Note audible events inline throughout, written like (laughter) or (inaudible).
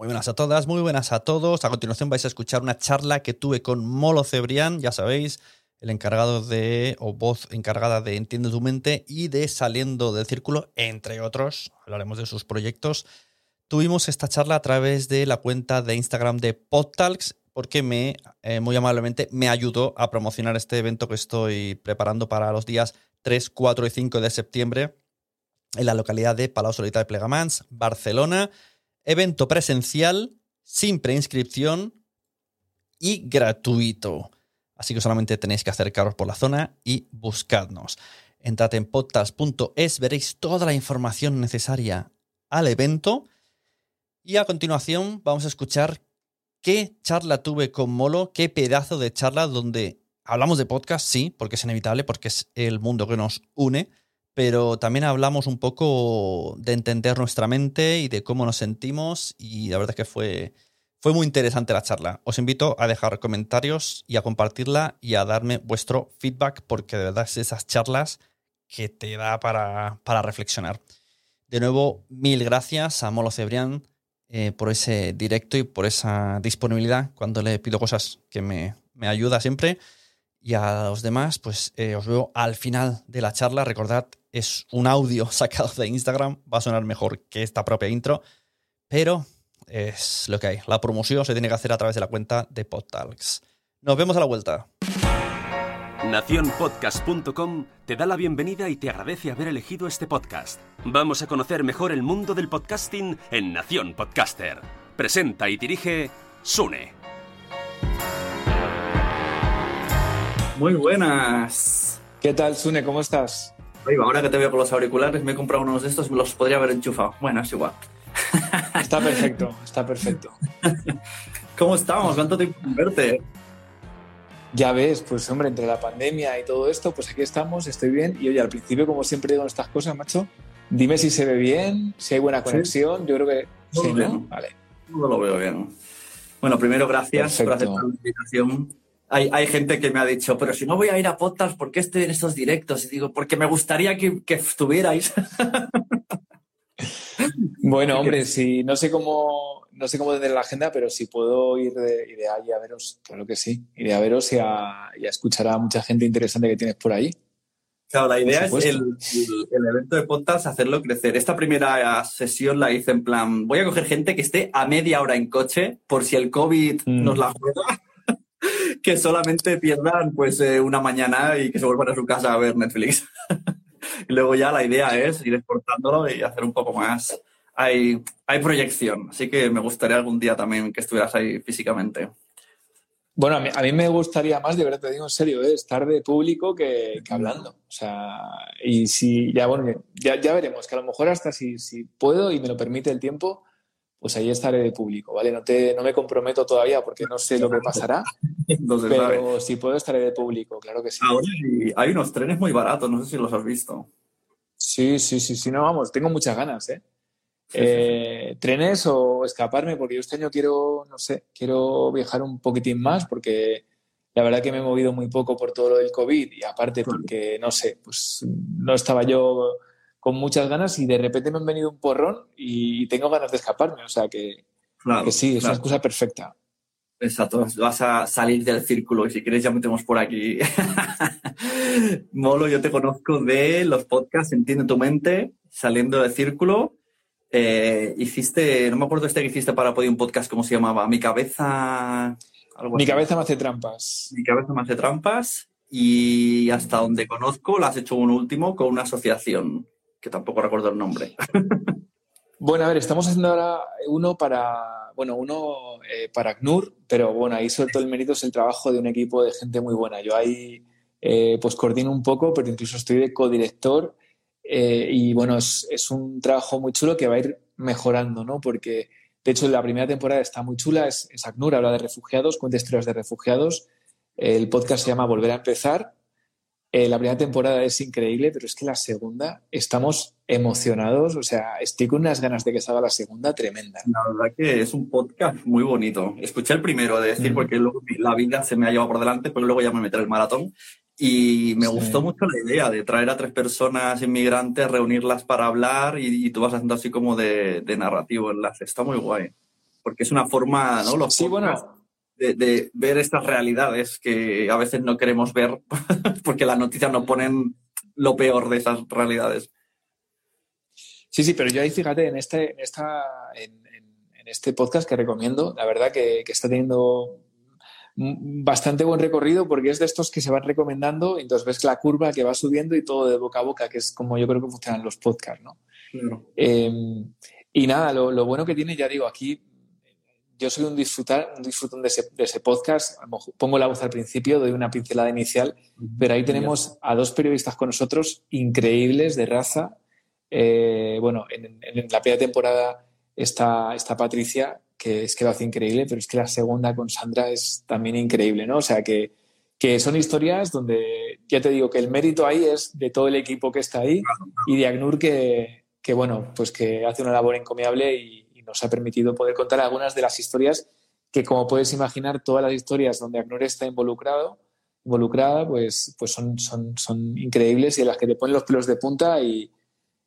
Muy buenas a todas, muy buenas a todos. A continuación vais a escuchar una charla que tuve con Molo Cebrián, ya sabéis, el encargado de, o voz encargada de Entiende tu mente y de Saliendo del Círculo, entre otros. Hablaremos de sus proyectos. Tuvimos esta charla a través de la cuenta de Instagram de PodTalks porque me, eh, muy amablemente, me ayudó a promocionar este evento que estoy preparando para los días 3, 4 y 5 de septiembre en la localidad de Palau Solita de Plegamans, Barcelona. Evento presencial, sin preinscripción y gratuito. Así que solamente tenéis que acercaros por la zona y buscadnos. Entrad en podcast.es, veréis toda la información necesaria al evento. Y a continuación vamos a escuchar qué charla tuve con Molo, qué pedazo de charla donde hablamos de podcast, sí, porque es inevitable, porque es el mundo que nos une, pero también hablamos un poco de entender nuestra mente y de cómo nos sentimos y la verdad es que fue, fue muy interesante la charla. Os invito a dejar comentarios y a compartirla y a darme vuestro feedback porque de verdad es esas charlas que te da para, para reflexionar. De nuevo, mil gracias a Molo Cebrián eh, por ese directo y por esa disponibilidad cuando le pido cosas que me, me ayuda siempre. Y a los demás, pues eh, os veo al final de la charla. Recordad, es un audio (laughs) sacado de Instagram. Va a sonar mejor que esta propia intro. Pero es lo que hay. La promoción se tiene que hacer a través de la cuenta de PodTalks. Nos vemos a la vuelta. Naciónpodcast.com te da la bienvenida y te agradece haber elegido este podcast. Vamos a conocer mejor el mundo del podcasting en Nación Podcaster. Presenta y dirige Sune. Muy buenas. ¿Qué tal, Sune? ¿Cómo estás? Ahora que te veo con los auriculares, me he comprado unos de estos, me los podría haber enchufado. Bueno, es igual. (laughs) Está perfecto, está perfecto. (laughs) ¿Cómo estamos? ¿Cuánto tiempo verte? Ya ves, pues hombre, entre la pandemia y todo esto, pues aquí estamos, estoy bien. Y oye, al principio, como siempre digo en estas cosas, macho, dime si se ve bien, si hay buena conexión. Yo creo que No sí, ¿no? Vale. No lo veo bien. Bueno, primero, gracias por aceptar la invitación. Hay, hay gente que me ha dicho, pero si no voy a ir a podcast, ¿por qué estoy en estos directos? Y digo, porque me gustaría que, que estuvierais. (laughs) Bueno, hombre, si no sé cómo no sé cómo tener la agenda, pero si puedo ir de, iré allí a veros, claro que sí. Iré a veros y a, y a escuchar a mucha gente interesante que tienes por ahí. Claro, la idea es el- el evento de podcast hacerlo crecer. Esta primera sesión la hice en plan, voy a coger gente que esté a media hora en coche por si el COVID Mm. nos la juega, (laughs) que solamente pierdan pues eh, una mañana y que se vuelvan a su casa a ver Netflix. (laughs) y luego ya la idea es ir exportándolo y hacer un poco más. Hay, hay proyección, así que me gustaría algún día también que estuvieras ahí físicamente. Bueno, a mí, me gustaría más, de verdad te digo en serio, ¿eh? estar de público que, hablando. O sea, y si ya, bueno, ya, veremos, que a lo mejor hasta si, si puedo y me lo permite el tiempo, pues ahí estaré de público, ¿vale? No, te, no me comprometo todavía porque no sé lo que pasará, (laughs) pero si puedo estaré de público, claro que sí. Ahora hay unos trenes muy baratos, no sé si los has visto. Sí, sí, sí, sí, no, vamos, tengo muchas ganas, ¿eh? eh trenes o escaparme, porque yo este año quiero, no sé, quiero viajar un poquitín más porque la verdad que me he movido muy poco por todo lo del COVID y aparte porque, no sé, pues no estaba yo con muchas ganas y de repente me han venido un porrón y tengo ganas de escaparme. O sea que, sí, es una excusa perfecta. Exacto, vas a salir del círculo y si quieres ya metemos por aquí. (laughs) Molo, yo te conozco de los podcasts Entiende tu mente, saliendo del círculo. Eh, hiciste, no me acuerdo este que hiciste para poder un podcast, ¿cómo se llamaba? Mi cabeza... Mi cabeza me hace trampas. Mi cabeza me hace trampas y hasta donde conozco lo has hecho un último con una asociación que tampoco recuerdo el nombre. (laughs) bueno, a ver, estamos haciendo ahora uno para, bueno, uno eh, para ACNUR, pero bueno, ahí sobre todo el mérito es el trabajo de un equipo de gente muy buena. Yo ahí eh, pues coordino un poco, pero incluso estoy de codirector eh, y bueno, es, un trabajo muy chulo que va a ir mejorando, ¿no? Porque de hecho la primera temporada está muy chula, es, es ACNUR, habla de refugiados, cuenta historias de refugiados. El podcast se llama Volver a empezar eh, la primera temporada es increíble, pero es que la segunda estamos emocionados. O sea, estoy con unas ganas de que salga la segunda tremenda. La verdad que es un podcast muy bonito. Escuché el primero de decir, porque luego la vida se me ha llevado por delante, pero luego ya me metí el maratón. Y me gustó mucho la idea de traer a tres personas inmigrantes, reunirlas para hablar y, tú vas haciendo así como de, narrativo enlace. Está muy guay. Porque es una forma, ¿no? Los sí, bueno de, ver estas realidades que a veces no queremos ver (laughs) porque las noticias nos ponen lo peor de esas realidades. Sí, sí, pero yo ahí fíjate, en este, en esta, en, este podcast que recomiendo, la verdad que, está teniendo bastante buen recorrido porque es de estos que se van recomendando y entonces ves la curva que va subiendo y todo de boca a boca, que es como yo creo que funcionan los podcasts, ¿no? Em, y nada, lo, lo, bueno que tiene, ya digo, aquí yo soy un, disfrutar, un disfrutón de ese, podcast. Pongo la voz al principio, doy una pincelada inicial, pero ahí tenemos a dos periodistas con nosotros increíbles de raza. Eh, bueno, en, la primera temporada está, está Patricia, que es que lo hace increíble, pero es que la segunda con Sandra es también increíble, ¿no? O sea, que, que son historias donde ya te digo que el mérito ahí es de todo el equipo que está ahí y de Agnur que, que bueno, pues que hace una labor encomiable y, nos ha permitido poder contar algunas de las historias que, como puedes imaginar, todas las historias donde ACNUR está involucrado, involucrada, pues, pues son, son, son increíbles y en las que te ponen los pelos de punta y,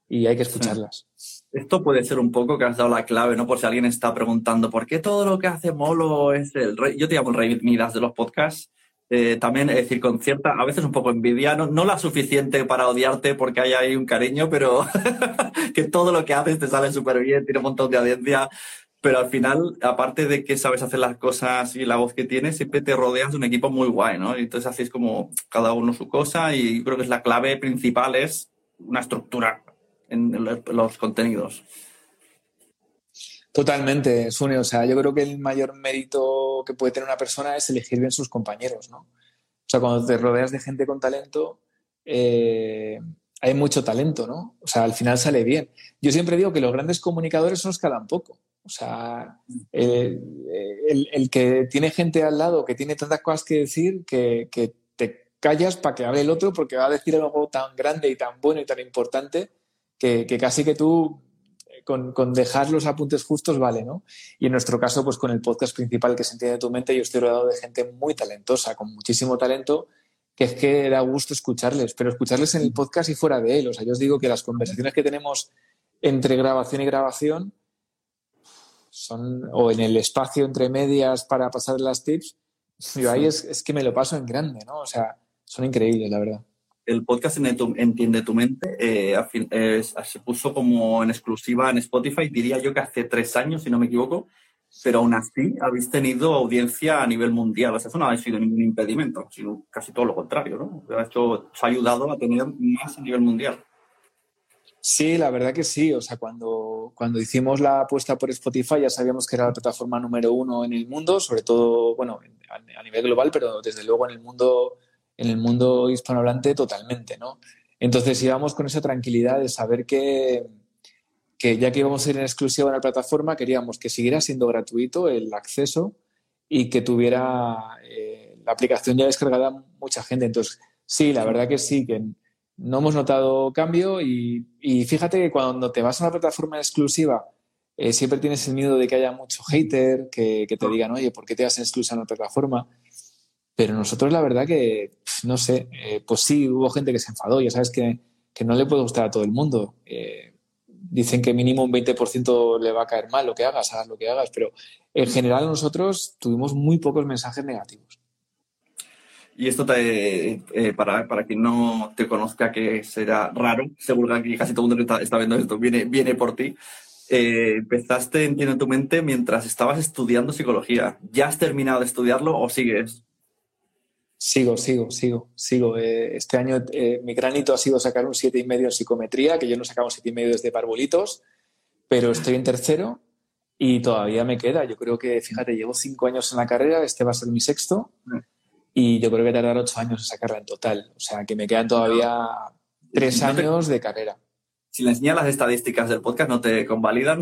hay que escucharlas. Esto puede ser un poco que has dado la clave, ¿no? Por si alguien está preguntando, ¿por qué todo lo que hace Molo es el rey? Yo te llamo el rey Midas de los podcasts. Eh, también, es decir, con cierta, a veces un poco envidia, no, la suficiente para odiarte porque hay ahí un cariño, pero (laughs) que todo lo que haces te sale súper bien, tiene un montón de audiencia, pero al final, aparte de que sabes hacer las cosas y la voz que tienes, siempre te rodeas de un equipo muy guay, ¿no? Y entonces hacéis como cada uno su cosa y creo que es la clave principal es una estructura en los contenidos. Totalmente, Sune. O sea, yo creo que el mayor mérito que puede tener una persona es elegir bien sus compañeros, ¿no? O sea, cuando te rodeas de gente con talento, eh, hay mucho talento, ¿no? O sea, al final sale bien. Yo siempre digo que los grandes comunicadores son los que hablan poco. O sea, el, que tiene gente al lado que tiene tantas cosas que decir que, te callas para que hable el otro porque va a decir algo tan grande y tan bueno y tan importante que casi que tú con, dejar los apuntes justos vale, ¿no? Y en nuestro caso, pues con el podcast principal que se entiende tu mente, yo estoy rodeado de gente muy talentosa, con muchísimo talento, que es que da gusto escucharles, pero escucharles en el podcast y fuera de él. O sea, yo os digo que las conversaciones que tenemos entre grabación y grabación son, o en el espacio entre medias para pasar las tips, yo ahí es, es que me lo paso en grande, ¿no? O sea, son increíbles, la verdad el podcast Entiende tu mente eh, se puso como en exclusiva en Spotify, diría yo que hace tres años, si no me equivoco, pero aún así habéis tenido audiencia a nivel mundial. O sea, eso no ha sido ningún impedimento, sino casi todo lo contrario, ¿no? Esto os ha ayudado a tener más a nivel mundial. Sí, la verdad que sí. O sea, cuando, cuando hicimos la apuesta por Spotify ya sabíamos que era la plataforma número uno en el mundo, sobre todo, bueno, a, nivel global, pero desde luego en el mundo, en el mundo hispanohablante totalmente, ¿no? Entonces íbamos con esa tranquilidad de saber que, que ya que íbamos a ir en exclusiva en la plataforma, queríamos que siguiera siendo gratuito el acceso y que tuviera eh, la aplicación ya descargada mucha gente. Entonces, sí, la verdad que sí, que no hemos notado cambio y, fíjate que cuando te vas a una plataforma exclusiva eh, siempre tienes el miedo de que haya mucho hater, que, te digan, oye, ¿por qué te vas a exclusiva en la plataforma? Pero nosotros la verdad que, no sé, eh, pues sí, hubo gente que se enfadó, ya sabes que, no le puede gustar a todo el mundo. Eh, dicen que mínimo un 20% le va a caer mal lo que hagas, hagas lo que hagas, pero en general nosotros tuvimos muy pocos mensajes negativos. Y esto eh, para, para quien no te conozca, que será raro, seguro que casi todo el mundo que está, viendo esto viene, viene por ti. Empezaste, entiendo en tu mente, mientras estabas estudiando psicología. ¿Ya has terminado de estudiarlo o sigues? Sigo, sigo, sigo, sigo. Eh, este año mi granito ha sido sacar un siete y medio en psicometría, que yo no sacaba un siete y medio desde parbolitos, pero estoy en tercero y todavía me queda. Yo creo que, fíjate, llevo cinco años en la carrera, este va a ser mi sexto. Mm y yo creo que tardar ocho años en sacarla en total. O sea, que me quedan todavía tres años de carrera. Si le enseñas las estadísticas del podcast, ¿no te convalidan?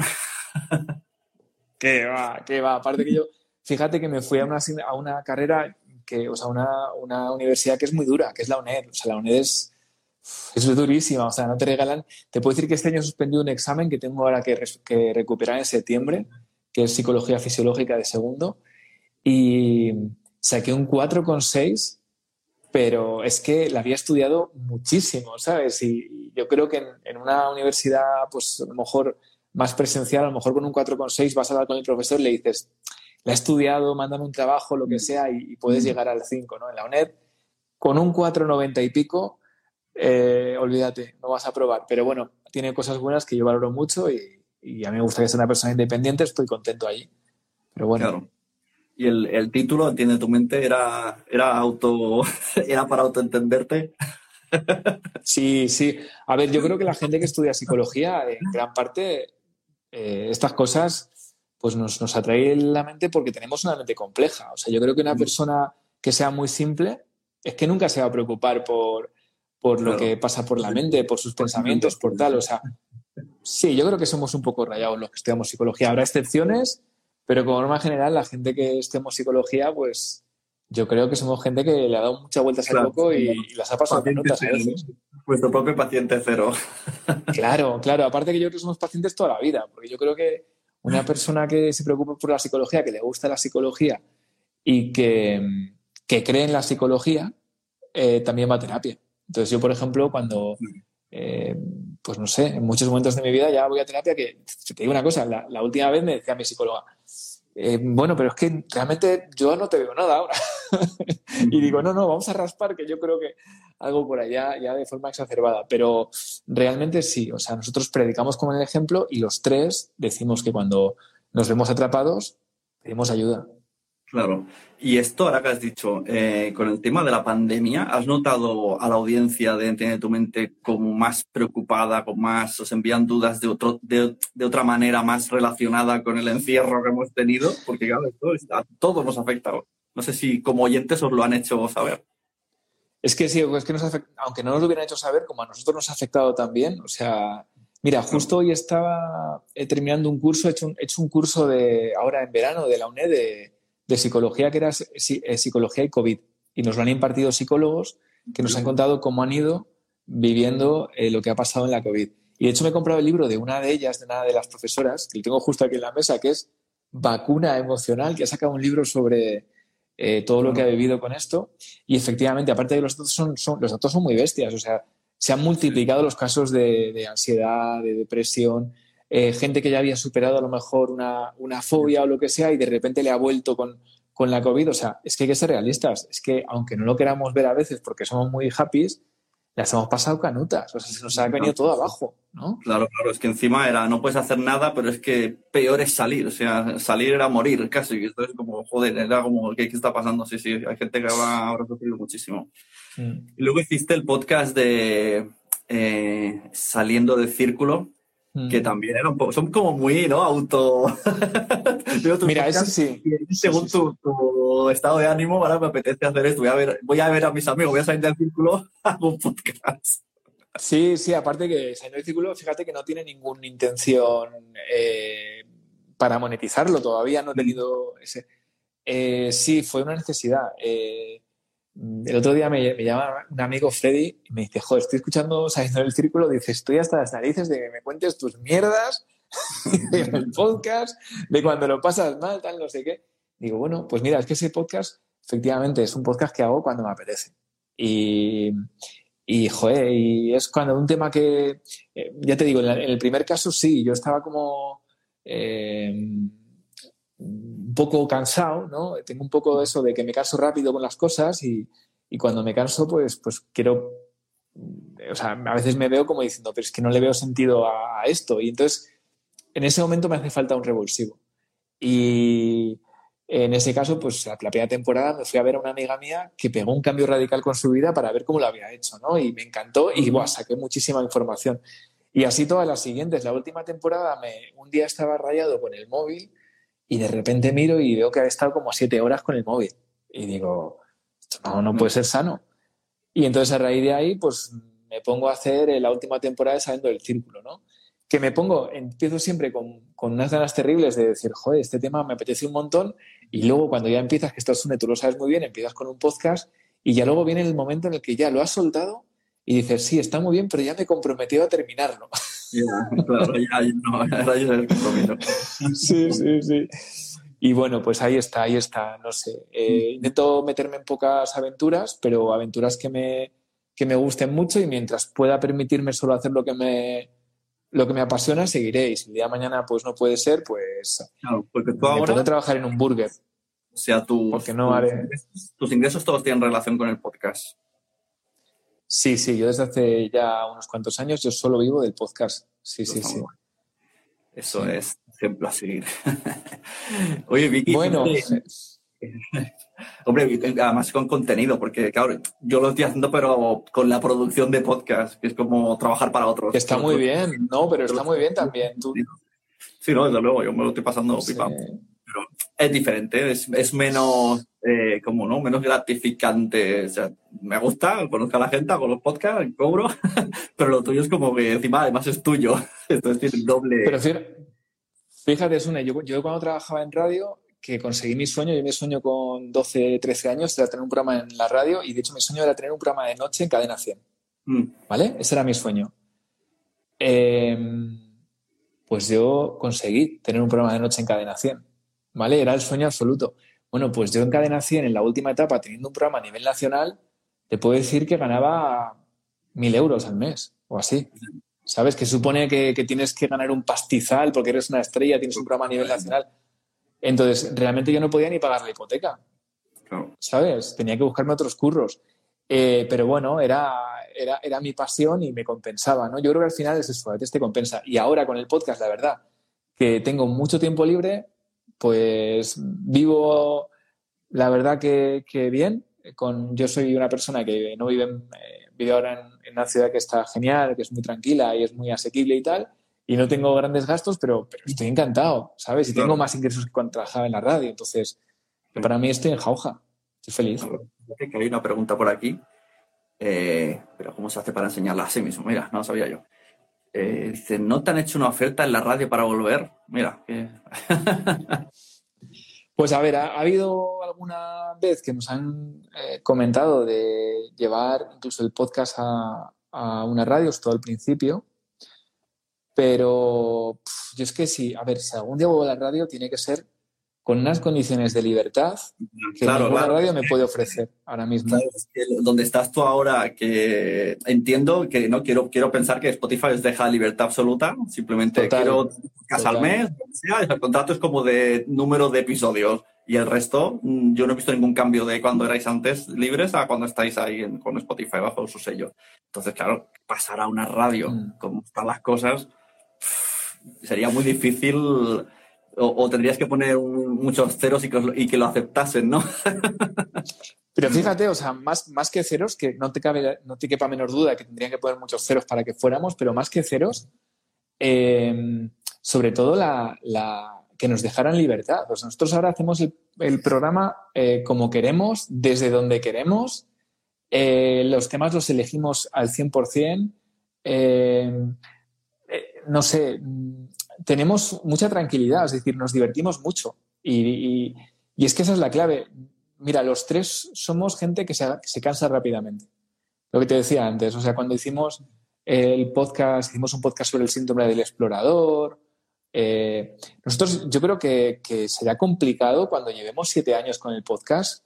(laughs) qué va, qué va. Aparte que yo, fíjate que me fui a una, a una carrera, que, o sea, una, una universidad que es muy dura, que es la UNED. O sea, la UNED es, es durísima, o sea, no te regalan. Te puedo decir que este año he suspendido un examen que tengo ahora que, que recuperar en septiembre, que es psicología fisiológica de segundo. Y, saqué un 4,6, pero es que la había estudiado muchísimo, ¿sabes? Y yo creo que en, una universidad, pues a lo mejor más presencial, a lo mejor con un 4,6 vas a hablar con el profesor y le dices, la he estudiado, mándame un trabajo, lo que sea, y, puedes mm. llegar al 5, ¿no? En la UNED, con un 4,90 y pico, eh, olvídate, no vas a probar. Pero bueno, tiene cosas buenas que yo valoro mucho y, y a mí me gusta que sea una persona independiente, estoy contento allí. Pero bueno y el, título, entiende tu mente, era, era auto, (laughs) era para autoentenderte. Sí, sí. A ver, yo creo que la gente que estudia psicología, (laughs) en gran parte, eh, estas cosas pues nos, nos atrae la mente porque tenemos una mente compleja. O sea, yo creo que una mm. persona que sea muy simple es que nunca se va a preocupar por, por lo que pasa por la mente, por sus pensamientos, por tal. O sea, sí, yo creo que somos un poco rayados los que estudiamos psicología. Habrá excepciones pero como norma general, la gente que estemos psicología, pues yo creo que somos gente que le ha dado muchas vueltas al loco y, las ha pasado notas a veces. Vuestro propio paciente cero. Claro, claro. Aparte que yo creo que somos pacientes toda la vida, porque yo creo que una persona que se preocupa por la psicología, que le gusta la psicología y que, cree en la psicología, eh, también va a terapia. Entonces yo, por ejemplo, cuando, eh, pues no sé, en muchos momentos de mi vida ya voy a terapia, que te digo una cosa, la última vez me decía mi psicóloga, eh, bueno, pero es que realmente yo no te veo nada ahora. (laughs) y digo, no, no, vamos a raspar, que yo creo que algo por allá ya de forma exacerbada. Pero realmente sí, o sea, nosotros predicamos como el ejemplo y los tres decimos que cuando nos vemos atrapados, pedimos ayuda. Claro. Y esto, ahora que has dicho, eh, con el tema de la pandemia, ¿has notado a la audiencia de Entiende tu mente como más preocupada, con más, os envían dudas de, otro, de, otra manera más relacionada con el encierro que hemos tenido? Porque claro, esto a todos nos afecta. No sé si como oyentes os lo han hecho saber. Es que sí, es que nos aunque no nos lo hubieran hecho saber, como a nosotros nos ha afectado también, o sea, mira, justo hoy estaba eh, terminando un curso, he hecho un, he hecho un curso de ahora en verano de la UNED de de psicología que era eh, psicología y COVID. Y nos lo han impartido psicólogos que nos han contado cómo han ido viviendo eh, lo que ha pasado en la COVID. Y de hecho me he comprado el libro de una de ellas, de una de las profesoras, que lo tengo justo aquí en la mesa, que es Vacuna Emocional, que ha sacado un libro sobre eh, todo lo que ha vivido con esto. Y efectivamente, aparte de los datos, son, los datos son muy bestias. O sea, se han multiplicado los casos de, de ansiedad, de depresión, eh, gente que ya había superado a lo mejor una, fobia o lo que sea y de repente le ha vuelto con, la COVID. O sea, es que hay que ser realistas. Es que aunque no lo queramos ver a veces porque somos muy happy, las hemos pasado canutas. O sea, se nos ha venido todo abajo, ¿no? Claro, claro. Es que encima era, no puedes hacer nada, pero es que peor es salir. O sea, salir era morir casi. Y esto es como, joder, era como, ¿qué, qué está pasando? Sí, sí, hay gente que va, ahora sufrido muchísimo. Mm. Y luego hiciste el podcast de eh, Saliendo del Círculo que también era un poco, son como muy, ¿no? Auto. (laughs) Mira, eso sí. Según Tu, estado de ánimo, ahora me apetece hacer esto. Voy a ver, voy a, ver a mis amigos, voy a salir del círculo, (laughs) hago un podcast. Sí, sí, aparte que salir del círculo, fíjate que no tiene ninguna intención eh, para monetizarlo, todavía no he tenido ese. Eh, sí, fue una necesidad. Eh, el otro día me, llama un amigo Freddy y me dice, joder, estoy escuchando saliendo del círculo, dice, estoy hasta las narices de que me cuentes tus mierdas (laughs) en el podcast, de cuando lo pasas mal, tal, no sé qué. Digo, bueno, pues mira, es que ese podcast efectivamente es un podcast que hago cuando me apetece. Y, y joder, y es cuando un tema que, eh, ya te digo, en, el primer caso sí, yo estaba como... Eh, un poco cansado, ¿no? Tengo un poco eso de que me canso rápido con las cosas y, cuando me canso, pues, pues quiero, o sea, a veces me veo como diciendo, pero es que no le veo sentido a, esto. Y entonces, en ese momento me hace falta un revulsivo. Y en ese caso, pues la, primera temporada me fui a ver a una amiga mía que pegó un cambio radical con su vida para ver cómo lo había hecho, ¿no? Y me encantó y, buah, saqué muchísima información. Y así todas las siguientes. La última temporada, me, un día estaba rayado con el móvil y de repente miro y veo que ha estado como siete horas con el móvil. Y digo, esto no, no puede ser sano. Y entonces a raíz de ahí, pues me pongo a hacer la última temporada de Saliendo del Círculo, ¿no? Que me pongo, empiezo siempre con, con, unas ganas terribles de decir, joder, este tema me apetece un montón. Y luego cuando ya empiezas, que esto es tú lo sabes muy bien, empiezas con un podcast y ya luego viene el momento en el que ya lo has soltado y dices, sí, está muy bien, pero ya me comprometí a terminarlo. (laughs) Ya, claro, ya, no, ya el compromiso. Sí, sí, sí. Y bueno, pues ahí está, ahí está, no sé. Eh, intento meterme en pocas aventuras, pero aventuras que me, que me gusten mucho y mientras pueda permitirme solo hacer lo que me, lo que me apasiona, seguiré. Y si el día de mañana pues no puede ser, pues claro, porque tú ahora... trabajar en un burger. O sea, tus, porque no haré... tus ingresos todos tienen relación con el podcast. Sí, sí, yo desde hace ya unos cuantos años yo solo vivo del podcast. Sí, sí, sí. Eso es ejemplo a seguir. (laughs) Oye, Vicky. Bueno. Hombre, (laughs) además con contenido, porque claro, yo lo estoy haciendo, pero con la producción de podcast, que es como trabajar para otros. Está muy bien, no, pero está muy bien también. Sí, no, desde luego, yo me lo estoy pasando pipa. Pero es diferente, es, menos, eh, como, ¿no? Menos gratificante. O sea, me gusta, conozco a la gente, hago los podcasts, cobro, (laughs) pero lo tuyo es como que encima además es tuyo. (laughs) Entonces tiene doble. Pero fíjate, es una, yo, yo cuando trabajaba en radio, que conseguí mi sueño, yo mi sueño con 12, 13 años era tener un programa en la radio y de hecho mi sueño era tener un programa de noche en Cadena 100. Mm. ¿Vale? Ese era mi sueño. Em, pues yo conseguí tener un programa de noche en Cadena 100. ¿Vale? Era el sueño absoluto. Bueno, pues yo en Cadena 100, en la última etapa, teniendo un programa a nivel nacional, te puedo decir que ganaba mil euros al mes o así. ¿Sabes? Que supone que, tienes que ganar un pastizal porque eres una estrella, tienes un programa a nivel nacional. Entonces, realmente yo no podía ni pagar la hipoteca. ¿Sabes? Tenía que buscarme otros curros. Eh, pero bueno, era, era, era, mi pasión y me compensaba, ¿no? Yo creo que al final es eso, a veces te compensa. Y ahora con el podcast, la verdad, que tengo mucho tiempo libre, pues vivo, la verdad que, bien. Con, yo soy una persona que no vive, eh, vive ahora en, una ciudad que está genial, que es muy tranquila y es muy asequible y tal. Y no tengo grandes gastos, pero, estoy encantado, ¿sabes? Y tengo más ingresos que cuando trabajaba en la radio. Entonces, para mí estoy en jauja. Estoy feliz. hay una pregunta por aquí. Eh, pero ¿cómo se hace para enseñarla así mismo? Mira, no lo sabía yo. Eh, dice, ¿no te han hecho una oferta en la radio para volver? Mira. (laughs) pues a ver, ha, habido alguna vez que nos han eh, comentado de llevar incluso el podcast a, una radio, todo al principio. Pero yo es que sí, a ver, si algún día vuelvo a la radio, tiene que ser con unas condiciones de libertad que claro, ninguna radio me puede ofrecer ahora mismo. donde estás tú ahora, que entiendo que no quiero, quiero pensar que Spotify les deja libertad absoluta, simplemente quiero casa al mes, el contrato es como de número de episodios y el resto, mm, yo no he visto ningún cambio de cuando erais antes libres a cuando estáis ahí con Spotify bajo su sello. Entonces, claro, pasar a una radio, mm. como están las cosas, sería muy difícil o, tendrías que poner muchos ceros y que, lo aceptasen, ¿no? (laughs) Pero fíjate, o sea, más, más que ceros, que no te, cabe, no te quepa menor duda que tendrían que poner muchos ceros para que fuéramos, pero más que ceros, eh, sobre todo la, que nos dejaran libertad. Pues nosotros ahora hacemos el, programa eh, como queremos, desde donde queremos. Eh, los temas los elegimos al 100%. no sé, tenemos mucha tranquilidad, es decir, nos divertimos mucho. Y, es que esa es la clave. Mira, los tres somos gente que se, se cansa rápidamente. Lo que te decía antes, o sea, cuando hicimos el podcast, hicimos un podcast sobre el síndrome del explorador. Eh, nosotros, yo creo que, será complicado cuando llevemos siete años con el podcast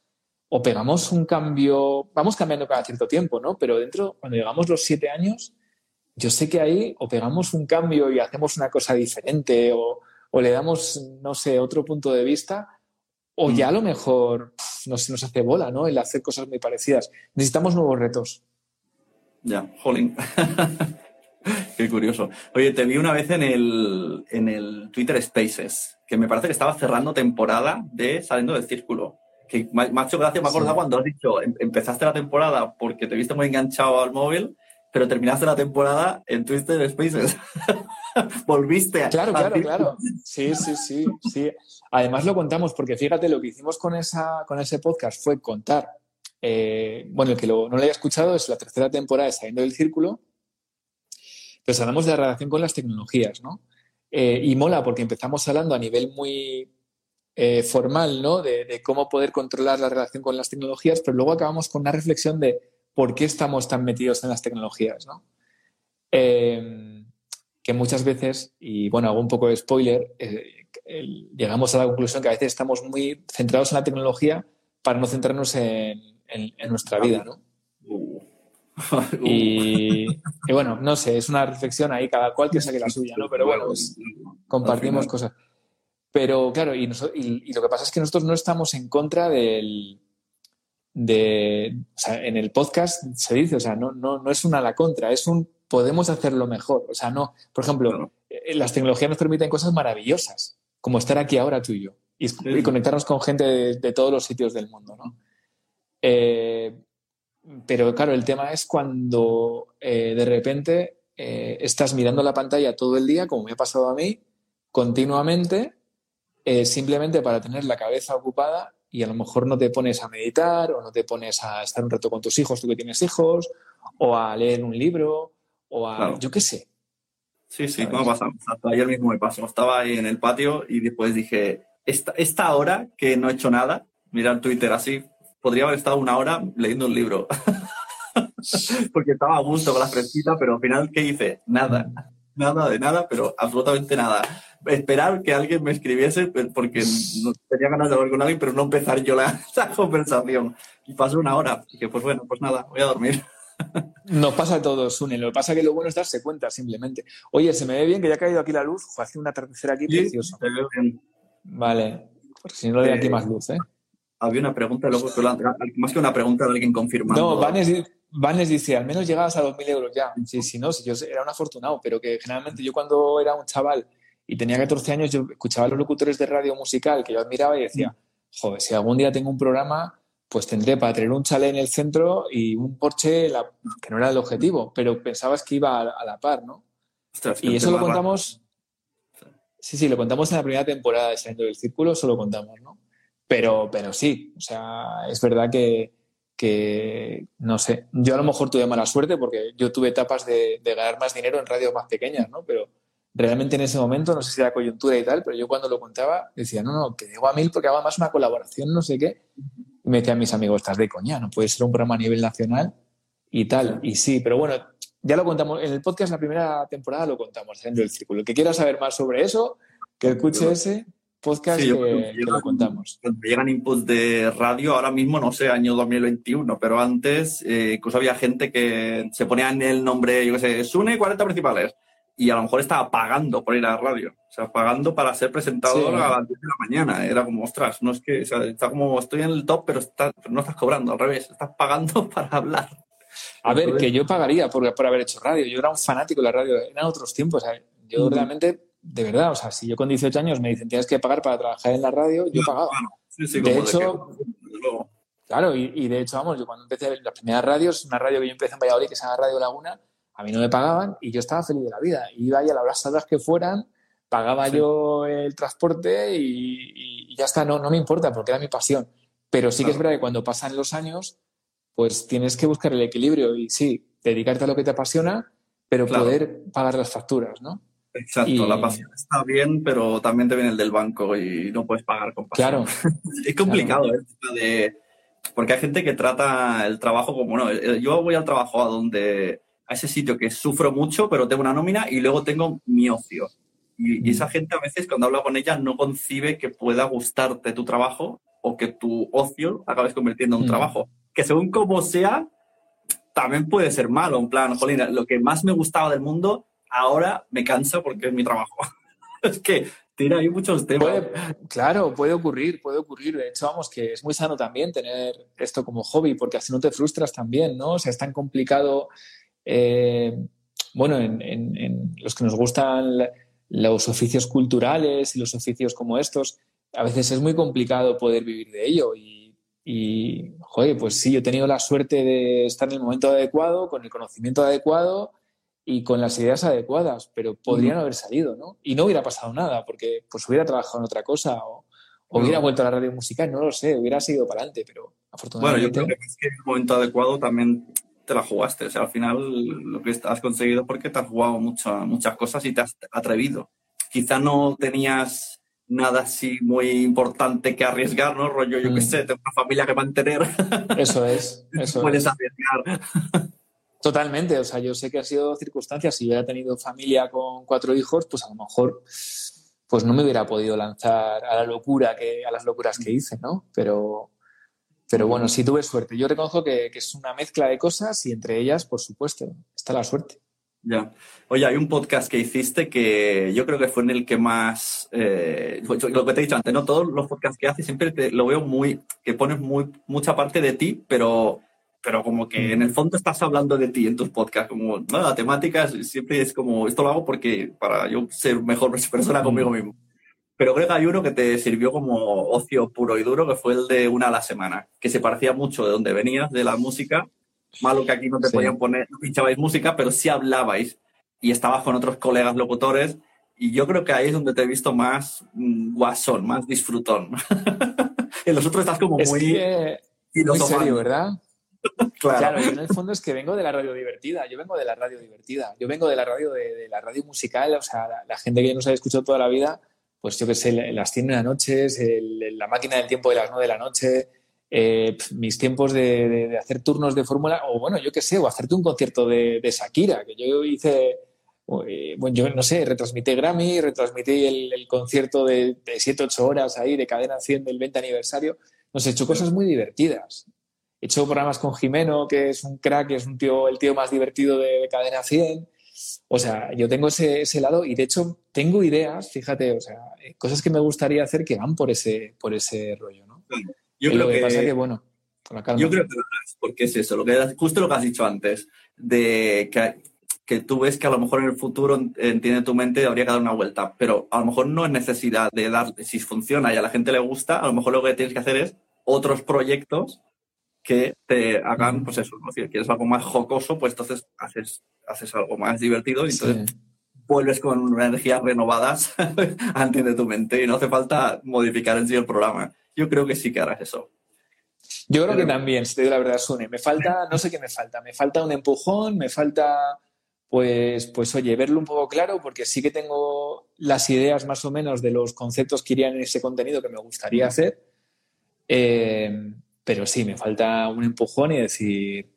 o pegamos un cambio, vamos cambiando cada cierto tiempo, ¿no? Pero dentro, cuando llegamos los siete años, yo sé que ahí o pegamos un cambio y hacemos una cosa diferente o, le damos, no sé, otro punto de vista, o ya a lo mejor no se nos hace bola, ¿no? El hacer cosas muy parecidas. Necesitamos nuevos retos. Ya, jolín. (laughs) Qué curioso. Oye, te vi una vez en el, en el Twitter Spaces, que me parece que estaba cerrando temporada de Saliendo del Círculo. Que macho, gracias, me acuerdo cuando has dicho, em, empezaste la temporada porque te viste muy enganchado al móvil, pero terminaste la temporada en Twitter Spaces. (laughs) Volviste a... Claro, claro, claro. Sí, sí, sí, sí. Además lo contamos porque fíjate, lo que hicimos con, esa, con ese podcast fue contar eh, bueno, el que no lo haya escuchado es la tercera temporada de Saliendo del Círculo, pues hablamos de la relación con las tecnologías, ¿no? Eh, y mola porque empezamos hablando a nivel muy eh, formal, ¿no? De, cómo poder controlar la relación con las tecnologías, pero luego acabamos con una reflexión de por qué estamos tan metidos en las tecnologías, ¿no? que muchas veces, y bueno, hago un poco de spoiler, llegamos a la conclusión que a veces estamos muy centrados en la tecnología para no centrarnos en, en, nuestra vida, ¿no? (laughs) Uh. Y, bueno, no sé, es una reflexión ahí, cada cual que saque la suya, ¿no? Pero bueno, pues, compartimos cosas. Pero claro, y, lo que pasa es que nosotros no estamos en contra del. De, o sea, en el podcast se dice, o sea, no, no, no es una a la contra, es un podemos hacerlo mejor. O sea, no, por ejemplo, eh, las tecnologías nos permiten cosas maravillosas, como estar aquí ahora tú y yo, y, conectarnos con gente de, de, todos los sitios del mundo, ¿no? Eh, pero claro, el tema es cuando eh, de repente eh, estás mirando la pantalla todo el día, como me ha pasado a mí, continuamente, simplemente para tener la cabeza ocupada y a lo mejor no te pones a meditar o no te pones a estar un rato con tus hijos, tú que tienes hijos, o a leer un libro, o a, yo qué sé. Sí, sí, ¿cómo pasa? Hasta ayer mismo me pasó. Estaba ahí en el patio y después dije, esta, esta hora que no he hecho nada, mirar Twitter así, podría haber estado una hora leyendo un libro. (laughs) Porque estaba a gusto con la fresquita, pero al final, ¿qué hice? Nada. Nada de nada, pero absolutamente nada. Esperar que alguien me escribiese porque no tenía ganas de hablar con alguien, pero no empezar yo la, (laughs) conversación. Y pasó una hora. Y que, pues bueno, pues nada, voy a dormir. (laughs) Nos pasa a todos, Sune. Lo que pasa es que lo bueno es darse cuenta simplemente. Oye, se me ve bien que ya ha caído aquí la luz. Hace una atardecer aquí precioso. Vale. Porque si no le doy aquí más luz, ¿eh? había una pregunta, luego más que una pregunta de alguien confirmando. No, Vanes, dice, al menos llegabas a 2.000 euros ya. Sí, sí, no, yo era un afortunado, pero que generalmente yo cuando era un chaval y tenía 14 años, yo escuchaba a los locutores de radio musical que yo admiraba y decía, joder, si algún día tengo un programa, pues tendré para tener un chalet en el centro y un Porsche, que no era el objetivo, pero pensabas que iba a, la par, ¿no? y eso lo contamos... Sí, sí, lo contamos en la primera temporada de Saliendo del Círculo, eso lo contamos, ¿no? Pero, pero sí, o sea, es verdad que, que, no sé, yo a lo mejor tuve mala suerte porque yo tuve etapas de, ganar más dinero en radios más pequeñas, ¿no? Pero realmente en ese momento, no sé si era coyuntura y tal, pero yo cuando lo contaba decía, no, no, que llego a mil porque hago más una colaboración, no sé qué. Y me decían mis amigos, estás de coña, no puede ser un programa a nivel nacional y tal. Y sí, pero bueno, ya lo contamos, en el podcast la primera temporada lo contamos, dentro del círculo. El que quiera saber más sobre eso, que escuche ese podcast que, lo contamos. Cuando llegan inputs de radio, ahora mismo, no sé, año 2021, pero antes eh, incluso había gente que se ponía en el nombre, yo qué sé, Sune 40 principales, y a lo mejor estaba pagando por ir a la radio, o sea, pagando para ser presentador a las 10 de la mañana. Era como, ostras, no es que, o sea, está como, estoy en el top, pero, no estás cobrando, al revés, estás pagando (laughs) para hablar. A ver, que yo pagaría por, por haber hecho radio. Yo era un fanático de la radio, en otros tiempos. yo realmente de verdad, o sea, si yo con 18 años me dicen tienes que pagar para trabajar en la radio, yo pagaba. de hecho, claro, y, de hecho, vamos, yo cuando empecé las primeras radios, una radio que yo empecé en Valladolid que se llama Radio Laguna, a mí no me pagaban y yo estaba feliz de la vida. Iba ahí a las horas que fueran, pagaba yo el transporte y, ya está, no, no me importa porque era mi pasión. Pero sí que es verdad que cuando pasan los años, pues tienes que buscar el equilibrio y sí, dedicarte a lo que te apasiona, pero poder pagar las facturas, ¿no? Exacto, la pasión está bien, pero también te viene el del banco y no puedes pagar con pasión. Claro. (laughs) es complicado, ¿eh? porque hay gente que trata el trabajo como, no, eh, yo voy al trabajo a donde, a ese sitio que sufro mucho, pero tengo una nómina y luego tengo mi ocio. Y, y, esa mm. gente a veces cuando hablo con ella no concibe que pueda gustarte tu trabajo o que tu ocio acabes convirtiendo en un mm. trabajo. Que según como sea, también puede ser malo. En plan, jolín, lo que más me gustaba del mundo, ahora me cansa porque es mi trabajo. (laughs) es que tiene ahí muchos temas. claro, puede ocurrir, puede ocurrir. De hecho, vamos, que es muy sano también tener esto como hobby, porque así no te frustras también, ¿no? O sea, es tan complicado. Eh, bueno, en, en, los que nos gustan los oficios culturales y los oficios como estos, a veces es muy complicado poder vivir de ello. Y, y, joder, pues sí, yo he tenido la suerte de estar en el momento adecuado, con el conocimiento adecuado y con las ideas adecuadas, pero podrían haber salido, ¿no? Y no hubiera pasado nada, porque pues hubiera trabajado en otra cosa o, hubiera vuelto a la radio musical, no lo sé, hubiera sido para adelante, pero afortunadamente... Bueno, yo creo que es que en el momento adecuado también te la jugaste, o sea, al final lo que has conseguido porque te has jugado muchas cosas y te has atrevido. Quizá no tenías nada así muy importante que arriesgar, ¿no? Rollo, yo qué mm. sé, tengo una familia que mantener. Eso es, (laughs) eso Puedes arriesgar. Totalmente, o sea, yo sé que ha sido circunstancias. Si hubiera tenido familia con cuatro hijos, pues a lo mejor pues no me hubiera podido lanzar a la locura que a las locuras que hice, ¿no? Pero, pero bueno, sí tuve suerte. Yo reconozco que, es una mezcla de cosas y entre ellas, por supuesto, está la suerte. Ya. Oye, hay un podcast que hiciste que yo creo que fue en el que más, eh, lo que te he dicho antes, ¿no? Todos los podcasts que haces siempre te, lo veo muy, que pones muy, mucha parte de ti, pero, pero como que en el fondo estás hablando de ti en tus podcasts, como, no, la temática siempre es como, esto lo hago porque para yo ser mejor (laughs) persona conmigo mismo. Pero creo que hay uno que te sirvió como ocio puro y duro, que fue el de una a la semana, que se parecía mucho de donde venías, de la música, Malo que aquí no te podían poner, no pinchabais música, pero sí hablabais y estabas con otros colegas locutores. Y yo creo que ahí es donde te he visto más mm, guasón, más disfrutón. (laughs) en los otros estás como muy. Que, muy serio, ¿verdad? Claro. yo en el fondo es que vengo de la radio divertida. Yo vengo de la radio divertida. Yo vengo de la radio, de, la radio musical. O sea, la, gente que nos ha escuchado toda la vida, pues yo que sé, las 100 de la noche, la máquina del tiempo de las 9 de la noche, eh, mis tiempos de, hacer turnos de fórmula, o bueno, yo qué sé, o hacerte un concierto de, Shakira, que yo hice, eh, bueno, yo no sé, retransmití Grammy, retransmití el, concierto de, 7-8 horas ahí de Cadena 100 del 20 aniversario, nos he hecho cosas muy divertidas. He hecho programas con Jimeno, que es un crack, que es un tío, el tío más divertido de, Cadena 100. O sea, yo tengo ese, ese, lado y de hecho tengo ideas, fíjate, o sea, cosas que me gustaría hacer que van por ese, por ese rollo, ¿no? Yo creo que, pasa que, bueno, Yo creo que porque es eso, lo que, justo lo que has dicho antes, de que, que tú ves que a lo mejor en el futuro, entiende tu mente, habría que dar una vuelta, pero a lo mejor no es necesidad de dar, si funciona y a la gente le gusta, a lo mejor lo que tienes que hacer es otros proyectos que te hagan, pues eso, si quieres algo más jocoso, pues entonces haces, haces algo más divertido y entonces vuelves con energías renovadas, (laughs) entiende tu mente y no hace falta modificar en sí el programa yo creo que sí que harás eso. Yo creo que también, si te digo la verdad, Sune. Me falta, no sé qué me falta, me falta un empujón, me falta, pues, pues oye, verlo un poco claro, porque sí que tengo las ideas más o menos de los conceptos que irían en ese contenido que me gustaría hacer. Eh, pero sí, me falta un empujón y decir,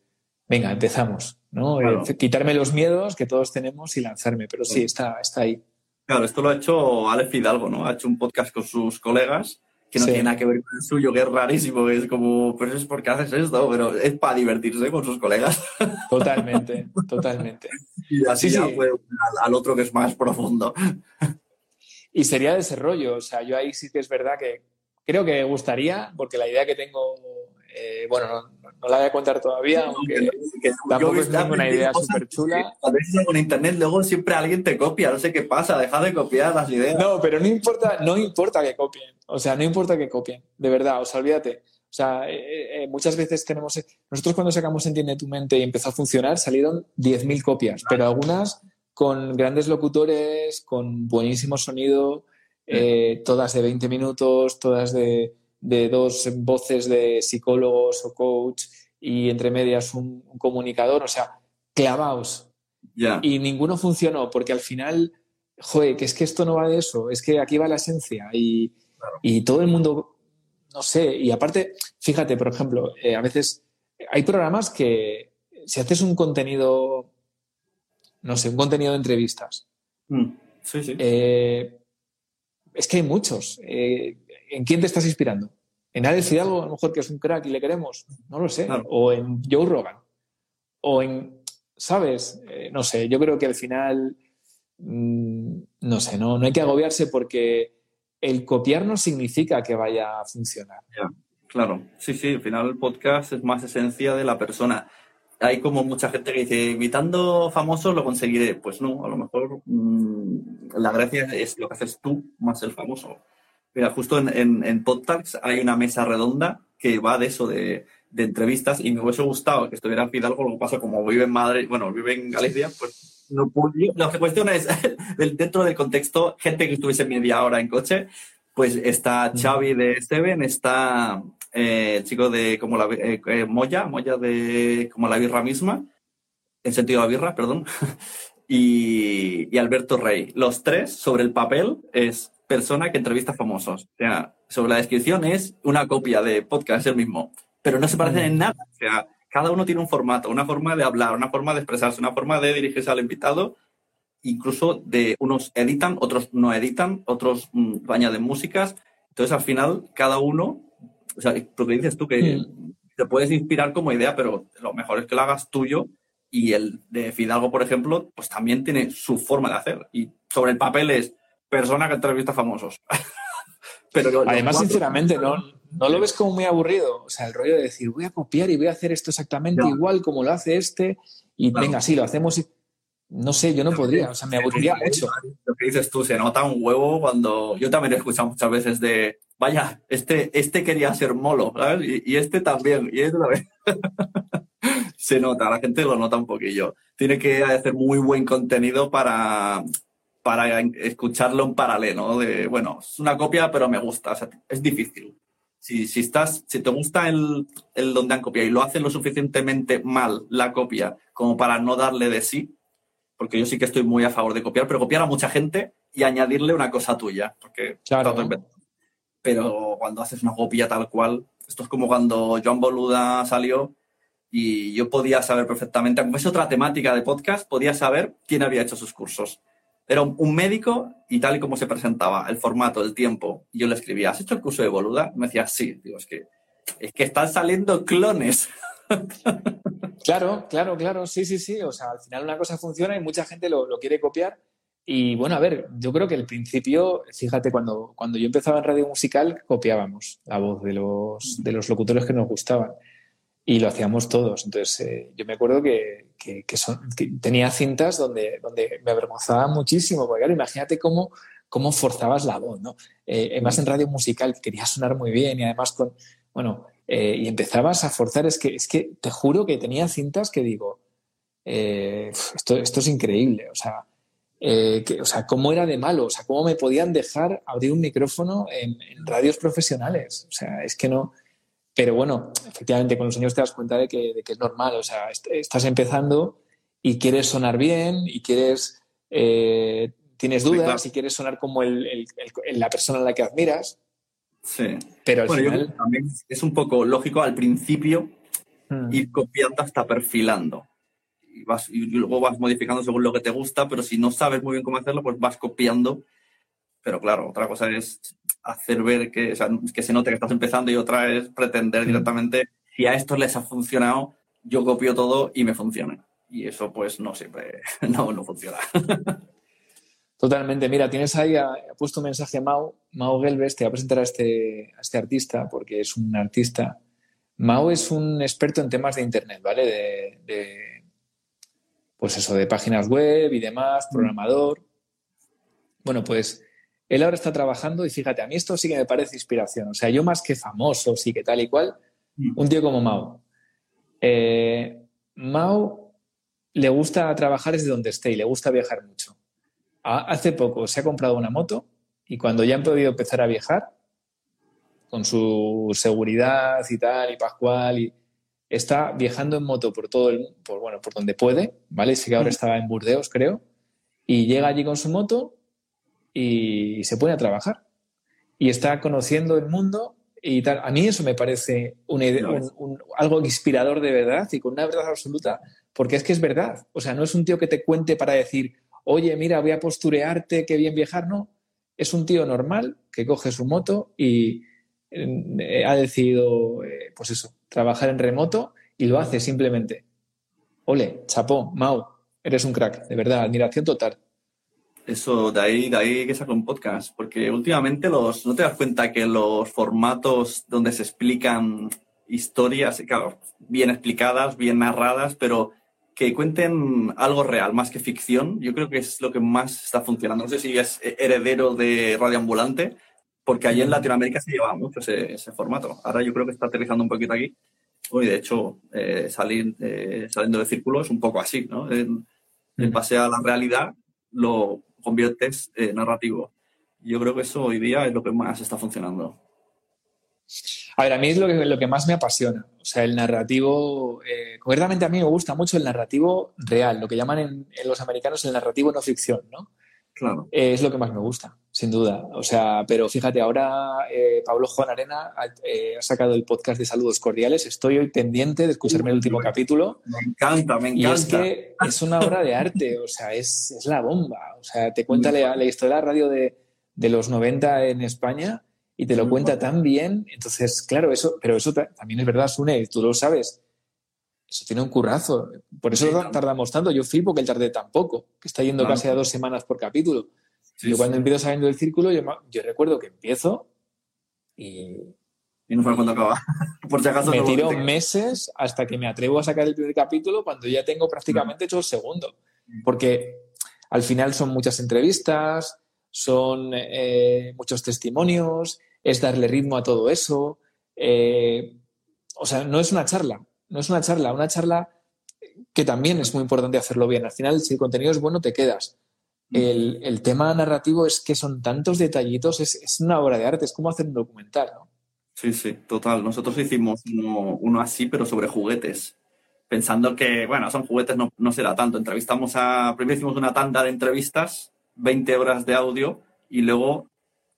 venga, empezamos, ¿no? Eh, quitarme los miedos que todos tenemos y lanzarme, pero sí, está, está ahí. Claro, esto lo ha hecho Alex Fidalgo, ¿no? Ha hecho un podcast con sus colegas que no tiene nada que ver con el suyo, que es rarísimo, es como, pues es porque haces esto, pero es para divertirse con sus colegas. (laughs) Totalmente, totalmente. Y así ya fue al, otro que es más profundo. Y sería desarrollo, o sea, yo ahí sí que es verdad que creo que me gustaría, porque la idea que tengo, eh, bueno, no, la voy a contar todavía, aunque tampoco es una idea súper chula. A veces con internet luego siempre alguien te copia, no sé qué pasa, deja de copiar las ideas. No, pero no importa, no importa que copien, o sea, no importa que copien, de verdad, o sea, olvídate. O sea, eh, eh, muchas veces tenemos. Nosotros cuando sacamos Entiende tu mente y empezó a funcionar, salieron 10.000 copias, pero algunas con grandes locutores, con buenísimo sonido, eh, todas de 20 minutos, todas de, dos voces de psicólogos o coach y entre medias un, comunicador. O sea, clavaos. Y ninguno funcionó porque al final, joder, que es que esto no va de eso, es que aquí va la esencia y, y todo el mundo no sé, y aparte, fíjate, por ejemplo, eh, a veces hay programas que si haces un contenido, no sé, un contenido de entrevistas, mm, sí, sí. Eh, es que hay muchos. Eh, ¿En quién te estás inspirando? ¿En Alex Fidalgo, a lo mejor que es un crack y le queremos? No lo sé. O en Joe Rogan. O en, ¿sabes? no sé, yo creo que al final, mm, no sé, no, no hay que agobiarse porque el copiar no significa que vaya a funcionar. claro, sí, sí, al final el podcast es más esencia de la persona. Hay como mucha gente que dice, invitando famosos lo conseguiré. Pues no, a lo mejor mm, la gracia es lo que haces tú más el famoso. Mira, justo en, en, en Podtalks hay una mesa redonda que va de eso, de, de entrevistas, y me hubiese gustado que estuviera Fidalgo, lo que pasa como vive en Madrid, bueno, vive en Galicia, pues no La cuestión es, (laughs) dentro del contexto, gente que estuviese media hora en coche, pues está Xavi de Steven, está eh, el chico de como la eh, eh, Moya, Moya de como la birra misma, en sentido de la birra, perdón, (laughs) y, y, Alberto Rey. Los tres, sobre el papel, es persona que entrevista famosos. O sea, sobre la descripción es una copia de podcast, es el mismo, pero no se parecen en nada. O sea, cada uno tiene un formato, una forma de hablar, una forma de expresarse, una forma de dirigirse al invitado, incluso de unos editan, otros no editan, otros mm, añaden músicas. Entonces, al final, cada uno, o sea, lo que dices tú, que te puedes inspirar como idea, pero lo mejor es que lo hagas tuyo. Y el de Fidalgo, por ejemplo, pues también tiene su forma de hacer. Y sobre el papel es persona que entrevista famosos. (laughs) pero Además, sinceramente, no, no lo ves como muy aburrido. O sea, el rollo de decir, voy a copiar y voy a hacer esto exactamente igual como lo hace este, y venga, sí, lo hacemos. Y... No sé, yo no podría, o sea, me aburriría mucho. Lo que dices tú, se nota un huevo cuando. Yo también he escuchado muchas veces de, vaya, este, este quería ser molo, ¿sabes? Y, este también, y este también. (laughs) se nota, la gente lo nota un poquillo. Tiene que hacer muy buen contenido para, para escucharlo en paralelo, de, bueno, es una copia, pero me gusta, o sea, es difícil si, estás, si te gusta el, el donde han copiado y lo hacen lo suficientemente mal la copia como para no darle de sí, porque yo sí que estoy muy a favor de copiar, pero copiar a mucha gente y añadirle una cosa tuya, porque claro. pero cuando haces una copia tal cual, esto es como cuando John Boluda salió y yo podía saber perfectamente, aunque es otra temática de podcast, podía saber quién había hecho sus cursos. Era un, médico y tal y como se presentaba, el formato, el tiempo. Yo le escribía, ¿has hecho el curso de boluda? Me decía, sí. Digo, es que, es que están saliendo clones. (laughs) Claro, claro, claro, sí, sí, sí. O sea, al final una cosa funciona y mucha gente lo, lo quiere copiar. Y bueno, a ver, yo creo que el principio, fíjate, cuando, cuando yo empezaba en radio musical, copiábamos la voz de los, de los locutores que nos gustaban y lo hacíamos todos. Entonces, eh, yo me acuerdo que, que, son, tenía cintas donde, donde me avergonzaba muchísimo, porque claro, imagínate cómo, cómo forzabas la voz, ¿no? Eh, además en radio musical quería sonar muy bien y además con, bueno, eh, y empezabas a forzar, es que, es que te juro que tenía cintas que digo, esto, esto es increíble, o sea, que, o sea, cómo era de malo, o sea, cómo me podían dejar abrir un micrófono en radios profesionales, o sea, es que no, pero bueno, efectivamente, con los años te das cuenta de que, es normal. O sea, estás empezando y quieres sonar bien y quieres. Eh, tienes dudas y quieres sonar como la persona a la que admiras. Sí. Pero al final. También es un poco lógico al principio hmm. ir copiando hasta perfilando. Y, vas, y luego vas modificando según lo que te gusta, pero si no sabes muy bien cómo hacerlo, pues vas copiando. Pero claro, otra cosa es hacer ver que, que se note que estás empezando y otra es pretender directamente, si a estos les ha funcionado, yo copio todo y me funciona. Y eso pues no siempre, (laughs) no, no funciona. Totalmente. Mira, tienes ahí, ha, puesto un mensaje a Mau. Mau Gelbes te va a presentar a este, a este artista porque es un artista. Mau es un experto en temas de Internet, ¿vale? De, de, pues eso, de páginas web y demás, programador. Bueno, pues él ahora está trabajando y fíjate, a mí esto sí que me parece inspiración. O sea, yo más que famoso, sí que tal y cual, mm. un tío como Mao. Eh, Mao le gusta trabajar desde donde esté y le gusta viajar mucho. Hace poco se ha comprado una moto y cuando ya han podido empezar a viajar, con su seguridad y tal, y Pascual, y está viajando en moto por todo el, por, bueno, por donde puede, ¿vale? Sí que ahora mm. estaba en Burdeos, creo, y llega allí con su moto y se pone a trabajar. Y está conociendo el mundo y tal. A mí eso me parece algo inspirador de verdad y con una verdad absoluta, porque es que es verdad. O sea, no es un tío que te cuente para decir, oye, mira, voy a posturearte, qué bien viajar. No, es un tío normal que coge su moto y eh, ha decidido, eh, pues eso, trabajar en remoto y lo hace simplemente. Ole, chapó, Mau, eres un crack, de verdad, admiración total. Eso, de ahí, de ahí que saco un podcast, porque últimamente los, no te das cuenta que los formatos donde se explican historias, claro, bien explicadas, bien narradas, pero que cuenten algo real más que ficción, yo creo que es lo que más está funcionando. No sé si es heredero de Radio Ambulante, porque allí en Latinoamérica se llevaba mucho ese, formato. Ahora yo creo que está aterrizando un poquito aquí. Y de hecho, eh, salir, eh, saliendo del círculo es un poco así, ¿no? En, en base a la realidad, lo conviertes en narrativo. Yo creo que eso hoy día es lo que más está funcionando. A ver, a mí es lo que, lo que más me apasiona. O sea, el narrativo, eh, concretamente a mí me gusta mucho el narrativo real, lo que llaman en, los americanos el narrativo no ficción, ¿no? Claro. Eh, es lo que más me gusta, sin duda. O sea, pero fíjate, ahora eh, Pablo Juan Arena ha, sacado el podcast de Saludos Cordiales. Estoy hoy pendiente de escucharme el último capítulo. Me encanta, me encanta. Y es que es una obra de arte, o sea, es, es la bomba. O sea, te cuenta la, la historia de la radio de, de los 90 en España y te lo cuenta tan bien. Entonces, claro, eso, pero eso también es verdad, Sune, tú lo sabes. Eso tiene un currazo. Por eso tardamos tanto. Yo flipo que él tarde tan poco, que está yendo casi a dos semanas por capítulo. yo cuando empiezo saliendo del círculo, yo, recuerdo que empiezo y. Y no fue cuando acaba. (laughs) por si acaso. Me tiro meses hasta que me atrevo a sacar el primer capítulo cuando ya tengo prácticamente hecho el segundo. Porque al final son muchas entrevistas, son eh, muchos testimonios, es darle ritmo a todo eso. Eh, o sea, no es una charla, no es una charla, una charla que también es muy importante hacerlo bien. Al final, si el contenido es bueno, te quedas. El, tema narrativo es que son tantos detallitos, es, una obra de arte, es como hacer un documental, ¿no? Sí, sí, total. Nosotros hicimos uno, así, pero sobre juguetes. Pensando que, bueno, son juguetes, no, no será tanto. Entrevistamos a. Primero hicimos una tanda de entrevistas, 20 horas de audio, y luego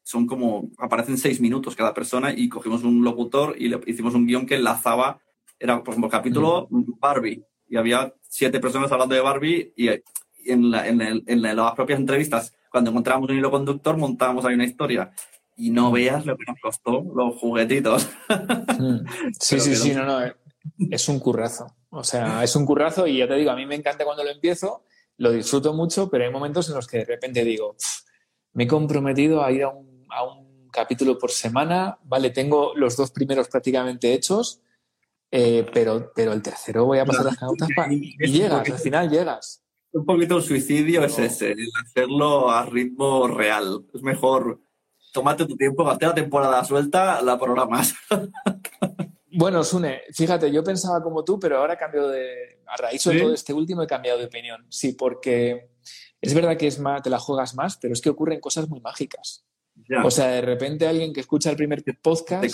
son como, aparecen seis minutos cada persona y cogimos un locutor y le hicimos un guion que enlazaba, era por ejemplo capítulo Barbie y había siete personas hablando de Barbie y en, en, las propias entrevistas, cuando encontrábamos un hilo conductor, montábamos ahí una historia. Y no veas lo que nos costó los juguetitos. (laughs) Sí, sí, sí, no, no, eh, es un currazo. O sea, es un currazo y ya te digo, a mí me encanta cuando lo empiezo, lo disfruto mucho, pero hay momentos en los que de repente digo, me he comprometido a ir a un a un capítulo por semana, ¿vale? Tengo los dos primeros prácticamente hechos, eh, pero, pero el tercero voy a pasar las notas y, llegas, al final llegas. Un poquito el suicidio es ese, el hacerlo a ritmo real. Es mejor tomarte tu tiempo, gastar la temporada suelta, la programas. (laughs) Bueno, Sune, fíjate, yo pensaba como tú, pero ahora cambio de. A raíz de todo este último he cambiado de opinión. Sí, porque es verdad que es más, te la juegas más, pero es que ocurren cosas muy mágicas. O sea, de repente alguien que escucha el primer podcast te,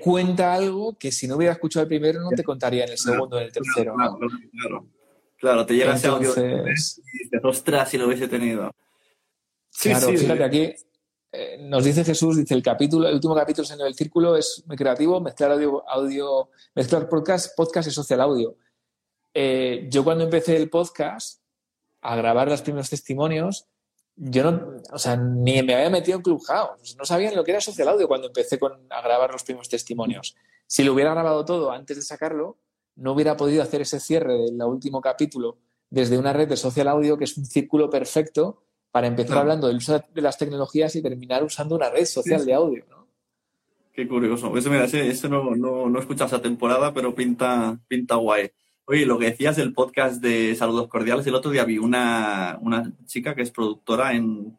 cuenta algo que si no hubiera escuchado el primero no te contaría en el segundo o en el tercero. Claro, claro, claro. te llega ese audio y dices, ostras, si lo hubiese tenido. claro, fíjate aquí, eh, nos dice Jesús, dice el capítulo, el último capítulo en el círculo es muy creativo, mezclar audio, audio mezclar podcast, podcast y social audio. Eh, yo cuando empecé el podcast a grabar los primeros testimonios, yo no, o sea, ni me había metido en Clubhouse. No sabía lo que era social audio cuando empecé con, a grabar los primeros testimonios. Si lo hubiera grabado todo antes de sacarlo, no hubiera podido hacer ese cierre del último capítulo desde una red de social audio que es un círculo perfecto para empezar hablando del uso de las tecnologías y terminar usando una red social de audio. ¿no? Qué curioso. Eso, mira, ese, no, no, no he escuchado esa temporada, pero pinta, pinta guay. Oye, lo que decías del podcast de Saludos Cordiales, el otro día vi una, una chica que es productora en,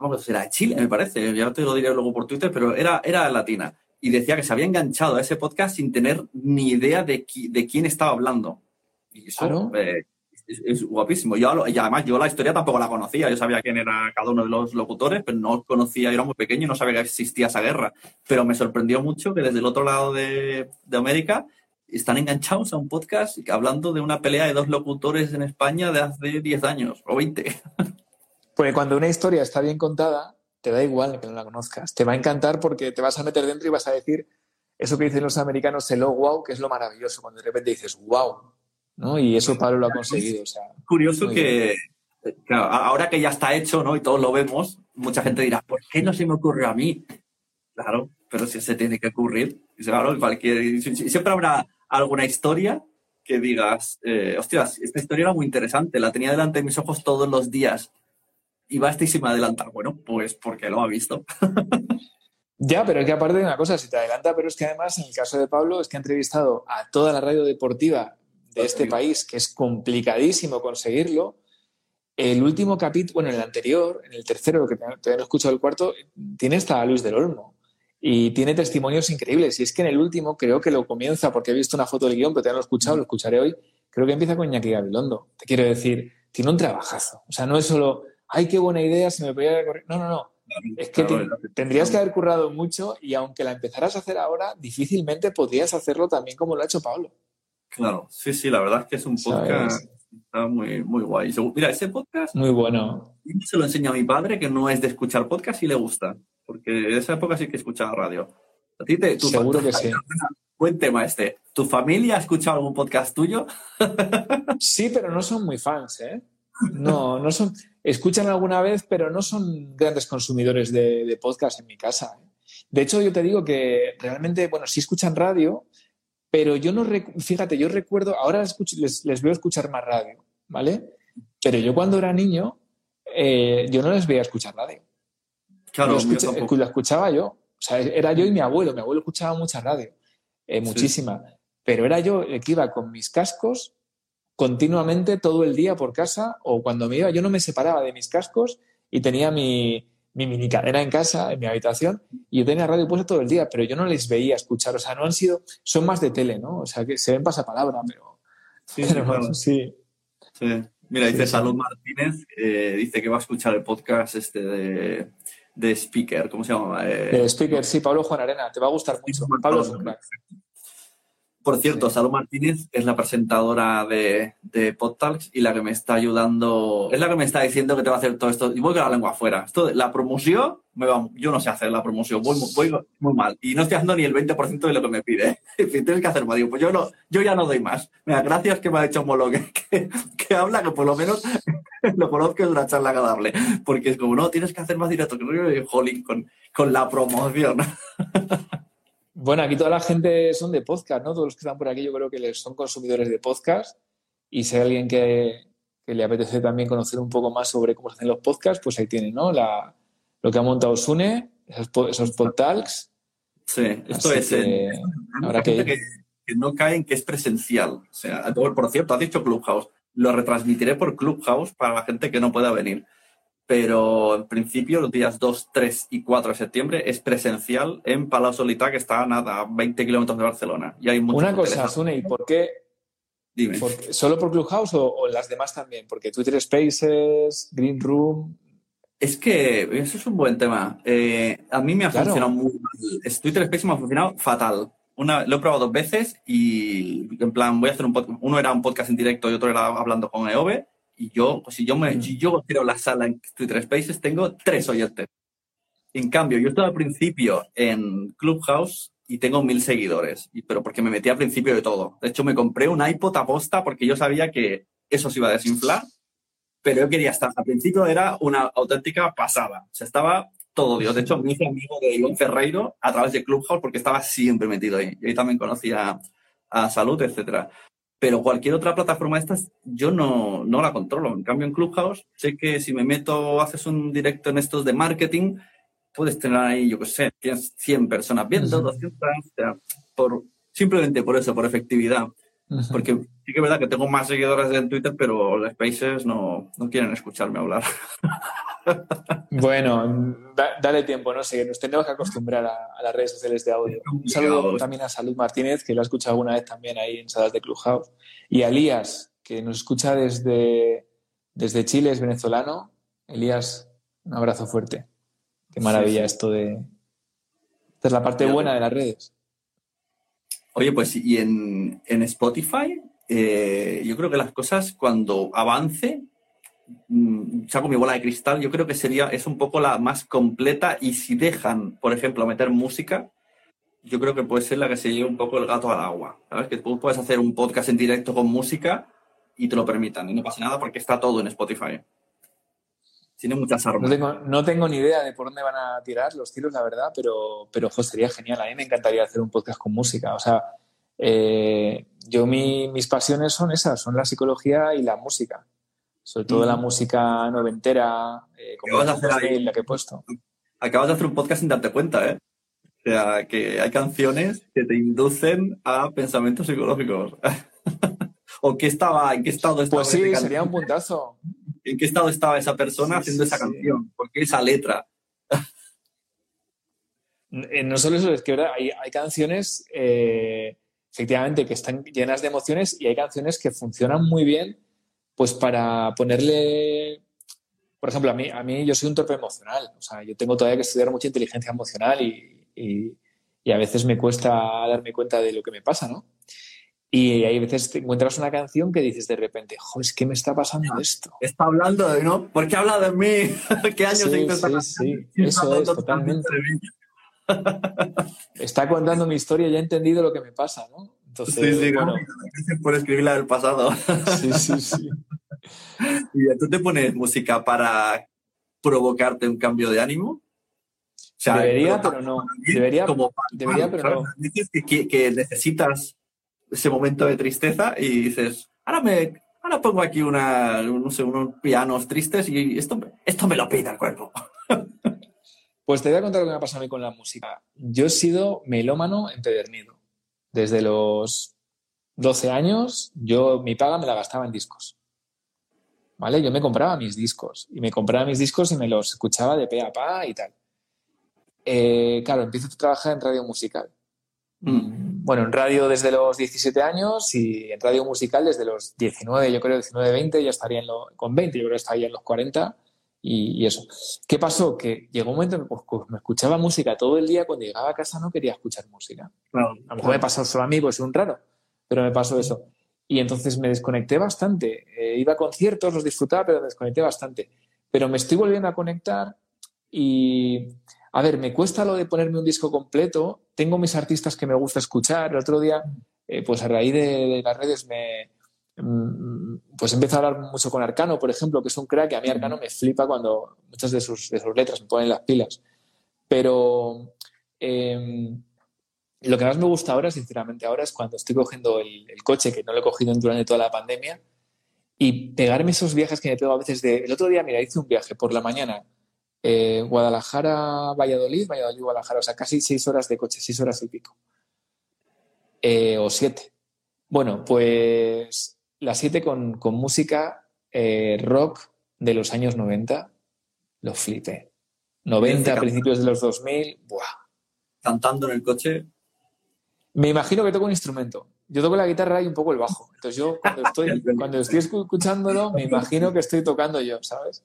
vamos, de Chile, me parece, ya te lo diré luego por Twitter, pero era, era latina. Y decía que se había enganchado a ese podcast sin tener ni idea de, de quién estaba hablando. Y eso eh, es, guapísimo. Yo, y además, yo la historia tampoco la conocía. Yo sabía quién era cada uno de los locutores, pero no conocía, yo era muy pequeño y no sabía que existía esa guerra. Pero me sorprendió mucho que desde el otro lado de, de América están enganchados a un podcast hablando de una pelea de dos locutores en España de hace 10 años o 20. (laughs) Porque cuando una historia está bien contada, te da igual que no la conozcas. Te va a encantar porque te vas a meter dentro y vas a decir eso que dicen los americanos, el oh wow, que es lo maravilloso, cuando de repente dices wow. ¿no? Y eso Pablo lo ha conseguido. Curioso que, ahora que ya está hecho ¿no? y todos lo vemos, mucha gente dirá, ¿por qué no se me ocurrió a mí? Claro, pero si se tiene que ocurrir. Claro, cualquier, siempre habrá alguna historia que digas, eh, hostias, esta historia era muy interesante, la tenía delante de mis ojos todos los días y va y me. Bueno, pues porque lo ha visto. (laughs) ya, pero es que aparte de una cosa, si te adelanta, pero es que además en el caso de Pablo es que ha entrevistado a toda la radio deportiva de este país, que es complicadísimo conseguirlo. El último capítulo, bueno, en el anterior, en el tercero, que todavía no he escuchado el cuarto, tiene hasta a Luis del Olmo. Y tiene testimonios increíbles. Y es que en el último creo que lo comienza, porque he visto una foto del guion, pero todavía no lo he escuchado, lo escucharé hoy. Creo que empieza con Iñaki Gabilondo. Te quiero decir, tiene un trabajazo. O sea, no es solo, ay, qué buena idea, se me podía correr. No, no, no. Es que tendrías que haber currado mucho y aunque la empezaras a hacer ahora, difícilmente podrías hacerlo también como lo ha hecho Pablo. Claro, sí, sí, la verdad es que es un podcast está muy, muy guay. Mira, ese podcast. Muy bueno. Se lo enseña a mi padre, que no es de escuchar podcast y le gusta, porque en esa época sí que escuchaba radio. ¿A ti te, Seguro que sí. (laughs) Buen tema este. ¿Tu familia ha escuchado algún podcast tuyo? (laughs) sí, pero no son muy fans, ¿eh? No, no son. Escuchan alguna vez, pero no son grandes consumidores de, podcast en mi casa. ¿eh? De hecho, yo te digo que realmente, bueno, sí escuchan radio, pero yo no. Fíjate, yo recuerdo. Ahora les, les, veo escuchar más radio, ¿vale? Pero yo cuando era niño, eh, yo no les veía escuchar radio. Claro, lo, escuchaba yo. O sea, era yo y mi abuelo. Mi abuelo escuchaba mucha radio, eh, muchísima. Pero era yo el que iba con mis cascos continuamente todo el día por casa o cuando me iba, yo no me separaba de mis cascos y tenía mi, mi mini cadena en casa, en mi habitación, y yo tenía radio puesta todo el día, pero yo no les veía escuchar, o sea, no han sido, son más de tele, ¿no? O sea, que se ven pasapalabra, pero... Sí, (laughs) sí, sí. Mira, dice Salud Martínez, eh, dice que va a escuchar el podcast este de, de Speaker, ¿cómo se llama? Eh, de Speaker, sí, Pablo Juan Arena, te va a gustar mucho. Pablo es un crack. Por cierto, Salud Martínez es la presentadora de, de PodTalks y la que me está ayudando, es la que me está diciendo que te va a hacer todo esto. Y voy con la lengua afuera. Esto, la promoción, me va, yo no sé hacer la promoción, voy, muy mal. Y no estoy haciendo ni el 20% de lo que me pide. (laughs) Tienes que hacer más. Digo, pues yo, no, yo ya no doy más. Mira, gracias que me ha hecho Molo que, que, habla, que por lo menos (laughs) lo conozco es una charla agradable. Porque es como, no, tienes que hacer más directo. Que jolín, con, con la promoción. (laughs) Bueno, aquí toda la gente son de podcast, ¿no? Todos los que están por aquí yo creo que son consumidores de podcast y si hay alguien que, le apetece también conocer un poco más sobre cómo se hacen los podcasts, pues ahí tiene, ¿no? La, lo que ha montado Sune, esos, esos podtalks. Sí, esto es... Que, habrá que, que, no caen que es presencial. O sea, por cierto, has dicho Clubhouse. Lo retransmitiré por Clubhouse para la gente que no pueda venir pero en principio los días 2, 3 y 4 de septiembre es presencial en Palau Solità, que está a nada, 20 kilómetros de Barcelona. Y hay Una cosa, Sune, ¿y por qué? Dime. ¿Solo por Clubhouse o, o, las demás también? Porque Twitter Spaces, Green Room... Es que eso es un buen tema. Eh, a mí me ha funcionado muy mal. Twitter Spaces me ha funcionado fatal. Una, lo he probado dos veces y en plan voy a hacer un podcast. Uno era un podcast en directo y otro era hablando con EOB y yo, pues si yo me, si yo quiero la sala en Twitter Spaces, tengo tres oyentes. En cambio, yo estaba al principio en Clubhouse y tengo mil seguidores, pero porque me metí al principio de todo. De hecho, me compré un iPod a posta porque yo sabía que eso se iba a desinflar, pero yo quería estar. Al principio era una auténtica pasada. O sea, estaba todo Dios. De hecho, me hice amigo de Iván Ferreiro a través de Clubhouse porque estaba siempre metido ahí. Y ahí también conocía a Salud, etcétera. Pero cualquier otra plataforma de estas, yo no, no la controlo. En cambio, en Clubhouse, sé que si me meto, haces un directo en estos de marketing, puedes tener ahí, yo qué sé, 100 personas viendo, 200, por, simplemente por eso, por efectividad. Porque sí que es verdad que tengo más seguidores en Twitter, pero los Spaces no, no quieren escucharme hablar. (laughs) Bueno, dale tiempo, no sé, nos tenemos que acostumbrar a, las redes sociales de audio. Un saludo también a Salud Martínez, que lo ha escuchado alguna vez también ahí en salas de Clubhouse. Y a Elías, que nos escucha desde, desde Chile, es venezolano. Elías, un abrazo fuerte. Qué maravilla esto de... Esta es la parte buena de las redes. Oye, pues y en, Spotify, eh, yo creo que las cosas cuando avance, saco mi bola de cristal, yo creo que sería, es un poco la más completa y si dejan, por ejemplo, meter música, yo creo que puede ser la que se lleve un poco el gato al agua. ¿Sabes? Que tú puedes hacer un podcast en directo con música y te lo permitan y no pasa nada porque está todo en Spotify. Tiene muchas armas. No tengo, ni idea de por dónde van a tirar los tiros, la verdad, pero, pero sería genial. A mí me encantaría hacer un podcast con música. O sea, eh, yo mis pasiones son esas, son la psicología y la música. Sobre todo la mm. música noventera, eh, como la, la que he puesto. Acabas de hacer un podcast sin darte cuenta, ¿eh? O sea, que hay canciones que te inducen a pensamientos psicológicos. (laughs) ¿O qué estaba, en qué estado estaba? Pues sí, sería un puntazo en qué estado estaba esa persona haciendo esa canción, por qué esa letra. Eh, no solo eso, es que hay, canciones eh, efectivamente que están llenas de emociones y hay canciones que funcionan muy bien pues para ponerle por ejemplo, a mí, a mí yo soy un torpe emocional, o sea, yo tengo todavía que estudiar mucha inteligencia emocional y, y, a veces me cuesta darme cuenta de lo que me pasa, ¿no? Y hay veces te encuentras una canción que dices de repente, joder, es que me está pasando esto. Está hablando de, ¿no? ¿Por qué habla de mí? (laughs) ¿Qué años sí, sí, sí, (laughs) eso es, totalmente. (laughs) está contando mi historia y ya he entendido lo que me pasa, ¿no? Entonces, sí, sí, bueno. por escribir la del pasado. Sí, sí, sí. (laughs) ¿Y tú te pones música para provocarte un cambio de ánimo? O sea, debería, pero no. Debería, como, debería pero no. Dices que, que necesitas ese momento de tristeza y dices, ahora me ahora pongo aquí una, no sé, unos pianos tristes y esto, esto me lo pide el cuerpo. (laughs) Pues te voy a contar lo que me ha pasado a mí con la música. Yo he sido melómano empedernido. Desde los 12 años, yo mi paga me la gastaba en discos. ¿Vale? Yo me compraba mis discos y me compraba mis discos y me los escuchaba de pe a pa y tal. Eh, claro, empiezo a trabajar en radio musical. Mm. Bueno, en radio desde los 17 años y en radio musical desde los 19, yo creo 19, 20, ya estaría en con 20, yo creo que estaría en los 40 y, eso. ¿Ququé pasó? Que llegó un momento en que pues, pues, me escuchaba música todo el día, cuando llegaba a casa no quería escuchar música. a lo mejor me pasó solo a mí, pues es un raro, pero me pasó eso. Y entonces me desconecté bastante. Eh, iba a conciertos, los disfrutaba, pero me desconecté bastante. Pero me estoy volviendo a conectar y a ver, me cuesta lo de ponerme un disco completo. Tengo mis artistas que me gusta escuchar. El otro día, eh, pues a raíz de, las redes, me, pues empiezo a hablar mucho con Arcano, por ejemplo, que es un crack. Y a mí Arcano me flipa cuando muchas de sus, letras me ponen las pilas. Pero em, lo que más me gusta ahora, sinceramente, ahora es cuando estoy cogiendo el, coche, que no lo he cogido durante toda la pandemia, y pegarme esos viajes que me pego a veces de... El otro día, mira, hice un viaje por la mañana eh, Guadalajara, Valladolid, Valladolid, Guadalajara, o sea, casi seis horas de coche, seis horas y pico. Eh, o siete. Bueno, pues las siete con, música eh, rock de los años 90, lo flipé. 90, a principios de los 2000, ¡buah! Cantando en el coche. Me imagino que toco un instrumento. Yo toco la guitarra y un poco el bajo. Entonces yo cuando (laughs) estoy, cuando estoy escuchándolo, me imagino que estoy tocando yo, ¿sabes?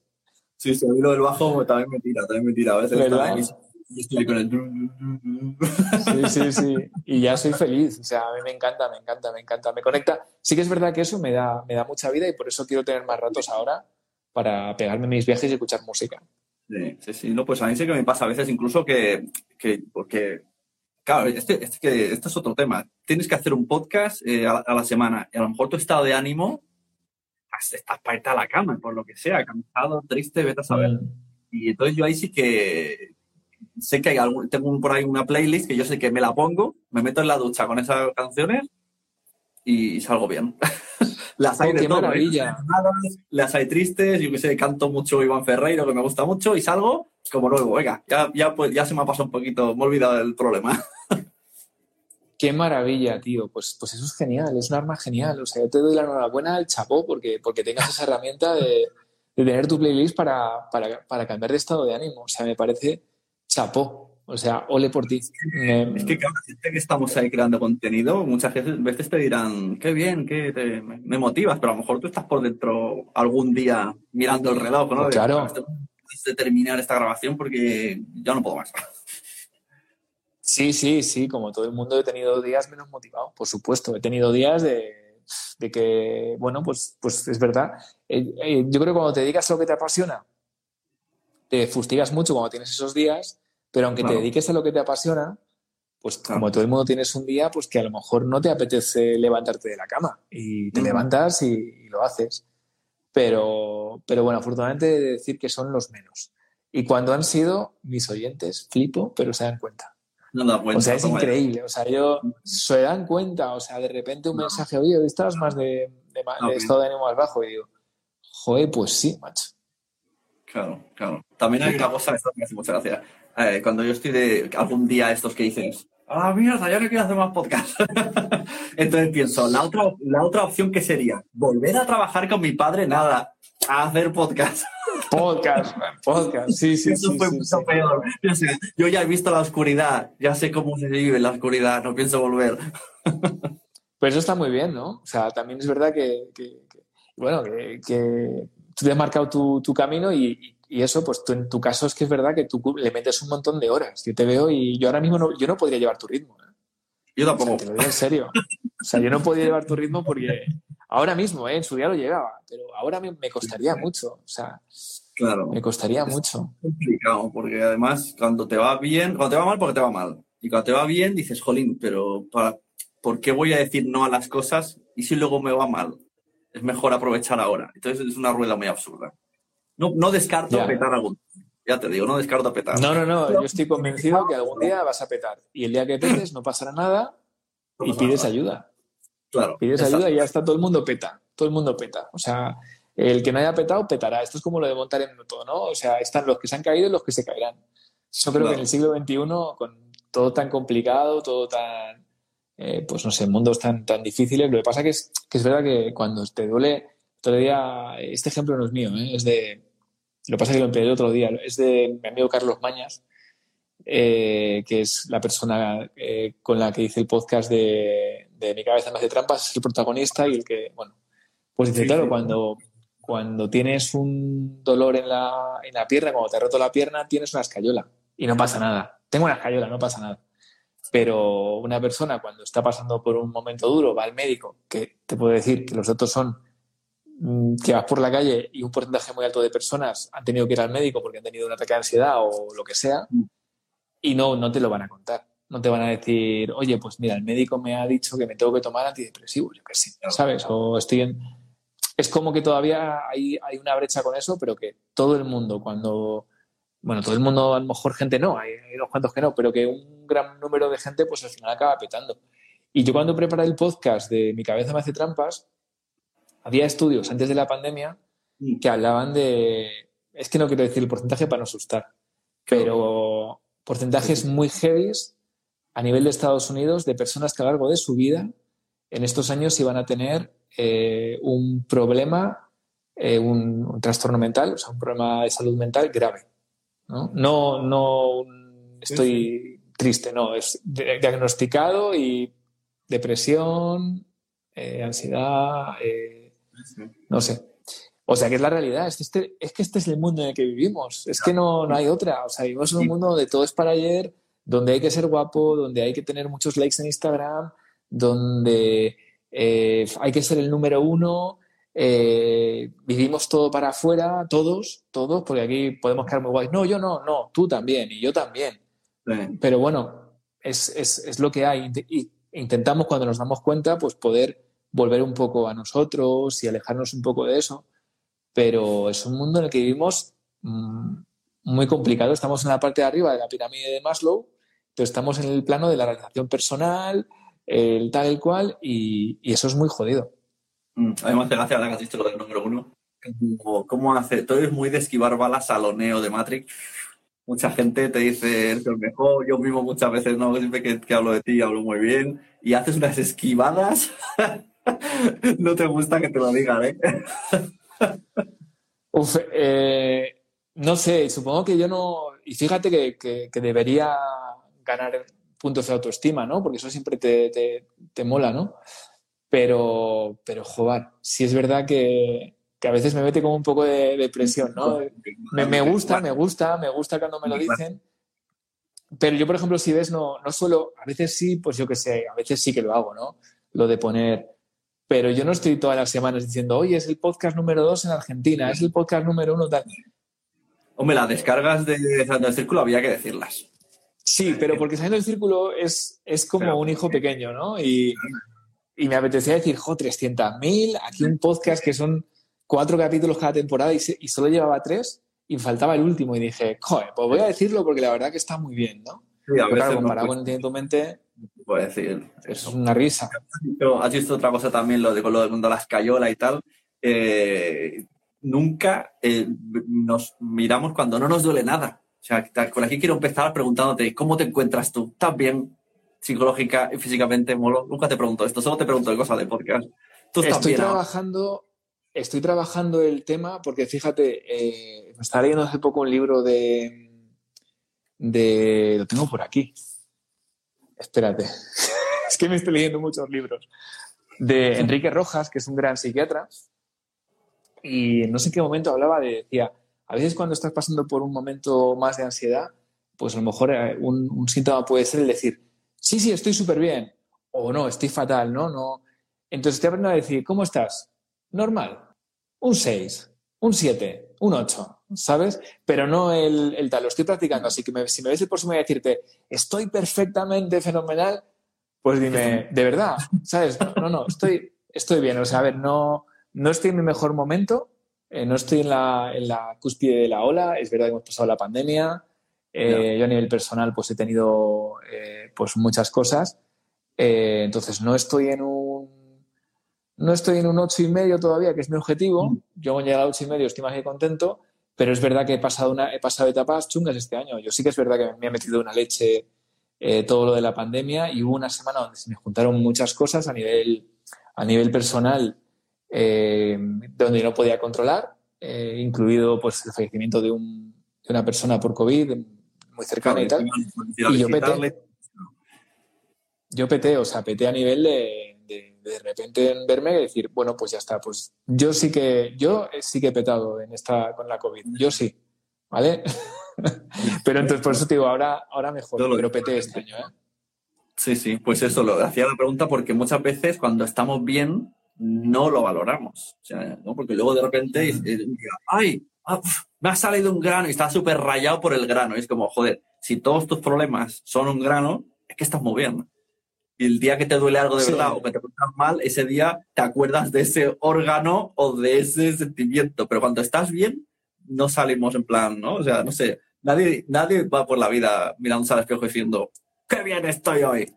Sí, lo del bajo también me tira, también me tira. A veces y estoy con el... Sí, sí, sí. Y ya soy feliz. O sea, a mí me encanta, me encanta, me encanta. Me conecta. Sí que es verdad que eso me da, me da mucha vida y por eso quiero tener más ratos ahora para pegarme mis viajes y escuchar música. Sí, sí, sí. No, pues a mí sí que me pasa a veces incluso que, que porque, claro, este, este, que, este es otro tema. Tienes que hacer un podcast eh, a, a, la semana y a lo mejor tu estado de ánimo estás para irte a la cama, por lo que sea, cansado, triste, vete a saber. Mm. Y entonces yo ahí sí que sé que hay algún, tengo por ahí una playlist que yo sé que me la pongo, me meto en la ducha con esas canciones y salgo bien. (laughs) las hay de todo, ¿eh? las hay tristes, yo que sé, canto mucho Iván Ferreiro, que me gusta mucho, y salgo como nuevo. Venga, ya, ya, pues, ya se me ha pasado un poquito, me he olvidado del problema. (laughs) Qué maravilla, tío. Pues, pues eso es genial, es un arma genial. O sea, yo te doy la enhorabuena al chapó porque, porque tengas esa herramienta de, de tener tu playlist para, para, para cambiar de estado de ánimo. O sea, me parece chapó. O sea, ole por ti. Es que cada gente que estamos ahí creando contenido, muchas veces te dirán, qué bien, que me motivas, pero a lo mejor tú estás por dentro algún día mirando el reloj, ¿no? Claro. De, terminar esta grabación porque ya no puedo más. Sí, sí, sí, como todo el mundo he tenido días menos motivados, por supuesto. He tenido días de, que, bueno, pues, pues es verdad. Eh, eh, yo creo que cuando te dedicas a lo que te apasiona, te fustigas mucho cuando tienes esos días pero aunque te dediques a lo que te apasiona, pues como todo el mundo tienes un día, pues que a lo mejor no te apetece levantarte de la cama y te levantas y, lo haces. Pero, pero bueno, afortunadamente he de decir que son los menos. Y cuando han sido mis oyentes, flipo, pero se dan cuenta. o sea, es increíble. O sea, yo se dan cuenta. O sea, de repente un mensaje, oye, hoy estás más de, de, estado de ánimo más bajo. Y digo, joder, pues sí, macho. Claro, claro. También hay una cosa, esto me hace mucha gracia. Eh, cuando yo estoy de algún día estos que dices, ah, mierda, ya no quiero hacer más podcast. (laughs) Entonces pienso, la otra, la otra opción que sería, volver a trabajar con mi padre, nada, a hacer podcast. Podcast, (laughs) podcast, sí, sí. Eso fue mucho peor. Yo, ya he visto la oscuridad, ya sé cómo se vive la oscuridad, no pienso volver. Pues eso está muy bien, ¿no? O sea, también es verdad que, bueno, que, tú te has marcado tu, tu camino y, y eso, pues tú, en tu caso es que es verdad que tú le metes un montón de horas. Yo te veo y yo ahora mismo no, yo no podría llevar tu ritmo. ¿eh? Yo tampoco. te lo digo en serio. O sea, yo no podría llevar tu ritmo porque ahora mismo, ¿eh? en su día lo llegaba, pero ahora me, costaría mucho. O sea, claro. me costaría mucho. Es complicado, porque además cuando te va bien, cuando te va mal, porque te va mal. Y cuando te va bien, dices, jolín, pero para, ¿por qué voy a decir no a las cosas y si luego me va mal? Es mejor aprovechar ahora. Entonces es una rueda muy absurda. No, no descarto petar algún Ya te digo, no descarto petar. No, no, no. Yo estoy convencido que algún día vas a petar. Y el día que petes no pasará nada y pides ayuda. Claro. Pides ayuda y ya está todo el mundo peta. Todo el mundo peta. O sea, el que no haya petado, petará. Esto es como lo de montar en moto, ¿no? O sea, están los que se han caído y los que se caerán. Yo creo que en el siglo XXI, con todo tan complicado, todo tan, eh, pues no sé, mundos tan, tan difíciles, lo que pasa que es, que es verdad que cuando te duele Todavía, este ejemplo no es mío, ¿eh? es de, lo que pasa que lo empecé el otro día, es de mi amigo Carlos Mañas, eh, que es la persona con la que hice el podcast de, Mi cabeza me hace trampas, es el protagonista y el que, bueno, pues dice, claro, Cuando, cuando tienes un dolor en la, en la pierna, cuando te ha roto la pierna, tienes una escayola y no pasa nada. Tengo una escayola, no pasa nada. Pero una persona cuando está pasando por un momento duro va al médico, que te puedo decir que los datos son Mm, que vas por la calle y un porcentaje muy alto de personas han tenido que ir al médico porque han tenido un ataque de ansiedad o lo que sea, y no, no te lo van a contar. No te van a decir, oye, pues mira, el médico me ha dicho que me tengo que tomar antidepresivos, yo qué sé, ¿sabes? O estoy en... Es como que todavía hay, hay una brecha con eso, pero que todo el mundo, cuando. Bueno, todo el mundo, a lo mejor gente no, hay, hay unos cuantos que no, pero que un gran número de gente, pues al final acaba petando. Y yo cuando preparé el podcast de Mi cabeza me hace trampas, había estudios antes de la pandemia mm. que hablaban de, es que no quiero decir el porcentaje para no asustar, pero porcentajes muy heavy a nivel de Estados Unidos de personas que a lo largo de su vida en estos años iban a tener eh, un problema, eh, un, trastorno mental, o sea, un problema de salud mental grave. No, no, no estoy triste, no, es diagnosticado y depresión, eh, ansiedad, no sé. O sea, que es la realidad. Es, este, es que este es el mundo en el que vivimos. Es que no, no hay otra. O sea, vivimos en un mundo donde todo es para ayer, donde hay que ser guapo, donde hay que tener muchos likes en Instagram, donde eh, hay que ser el número uno. Eh, vivimos todo para afuera, todos, todos, porque aquí podemos quedar muy guays. No, yo no, no, tú también y yo también. Pero bueno, es, es, es, lo que hay. Y intentamos cuando nos damos cuenta, pues poder volver un poco a nosotros y alejarnos un poco de eso. Pero es un mundo en el que vivimos mm, muy complicado. Estamos en la parte de arriba de la pirámide de Maslow, pero estamos en el plano de la realización personal, el tal, el cual, y, eso es muy jodido. Mm, a mí me hace gracia ahora que has dicho lo del número uno. ¿Cómo, hace? Todo es muy de esquivar balas a lo neo de Matrix. Mucha gente te dice, es el mejor. Yo mismo muchas veces, no, siempre que, que hablo de ti, hablo muy bien. Y haces unas esquivadas (laughs) no te gusta que te lo digan, ¿eh? (laughs) Uf, eh, no sé, supongo que yo no. Y fíjate que, debería ganar puntos de autoestima, ¿no? Porque eso siempre te, te, mola, ¿no? Pero, pero, joder, sí es verdad que, a veces me mete como un poco de, de presión, ¿no? Me, me, gusta, me gusta, me gusta cuando me lo dicen. Pero yo, por ejemplo, si ves, no, no suelo, a veces sí, pues yo qué sé, a veces sí que lo hago, ¿no? Lo de poner, pero yo no estoy todas las semanas diciendo, oye, es el podcast número dos en Argentina, es el podcast número uno tal. Hombre, las descargas de Saliendo del Círculo había que decirlas. Sí, pero porque Saliendo del Círculo es, es como un hijo pequeño, ¿no? Y, y me apetecía decir, jo, 300.000, aquí un podcast que son cuatro capítulos cada temporada y, y solo llevaba tres y faltaba el último y dije, joder, pues voy a decirlo porque la verdad que está muy bien, ¿no? Sí, a claro, comparado con tu mente, puedo decir. Es una risa. Has visto otra cosa también, lo de con lo del mundo de las cayolas y tal. Eh, nunca eh, nos miramos cuando no nos duele nada. O sea, con aquí quiero empezar preguntándote, ¿cómo te encuentras tú? ¿Estás bien psicológica y físicamente? Molo? Nunca te pregunto esto, solo te pregunto de cosas de podcast. ¿Tú estás Estoy trabajando estoy trabajando el tema porque fíjate, eh, me estaba leyendo hace poco un libro de, de... Lo tengo por aquí. Espérate. (laughs) es que me estoy leyendo muchos libros. De Enrique Rojas, que es un gran psiquiatra. Y no sé en qué momento hablaba de, decía, a veces cuando estás pasando por un momento más de ansiedad, pues a lo mejor eh, un, un síntoma puede ser el decir, sí, sí, estoy súper bien, o no, estoy fatal, ¿no? no. Entonces te aprendo a decir, ¿cómo estás? normal. Un 6, un 7, un 8, ¿sabes? Pero no el, tal, lo estoy practicando. Así que si me ves el próximo y decirte, estoy perfectamente fenomenal, pues dime, ¿de verdad? ¿Sabes? No, no, estoy, estoy bien. O sea, a ver, no, no estoy en mi mejor momento, eh, no estoy en la, en la, cúspide de la ola. Es verdad que hemos pasado la pandemia. Eh, yo a nivel personal pues he tenido eh, pues muchas cosas. entonces no estoy en un no estoy en un ocho y medio todavía, que es mi objetivo. Mm. Yo he llegado a ocho y medio, estoy más que contento, pero es verdad que he pasado, una, he pasado etapas chungas este año. Yo sí que es verdad que me ha metido una leche eh, todo lo de la pandemia y hubo una semana donde se me juntaron muchas cosas a nivel, a nivel personal eh, donde no podía controlar, eh, incluido pues, el fallecimiento de, un, de, una persona por COVID muy cercana y tal. Y yo peté. Yo peté, o sea, peté a nivel de de repente verme y decir, bueno, pues ya está, pues yo sí que, yo sí que he petado en esta, con la COVID, yo sí, ¿vale? (laughs) pero entonces, por eso te digo, ahora, ahora mejor, pero peté este año, ¿eh? Sí, sí, pues eso, lo hacía la pregunta porque muchas veces cuando estamos bien no lo valoramos, o sea, ¿no? porque luego de repente, ay, ah, me ha salido un grano y está súper rayado por el grano, y es como, joder, si todos tus problemas son un grano, es que estás muy bien y el día que te duele algo de verdad o que te encuentras mal, ese día te acuerdas de ese órgano o de ese sentimiento. Pero cuando estás bien, no salimos en plan, ¿no? O sea, no sé, nadie, nadie va por la vida mirándose al espejo diciendo, ¡qué bien estoy hoy!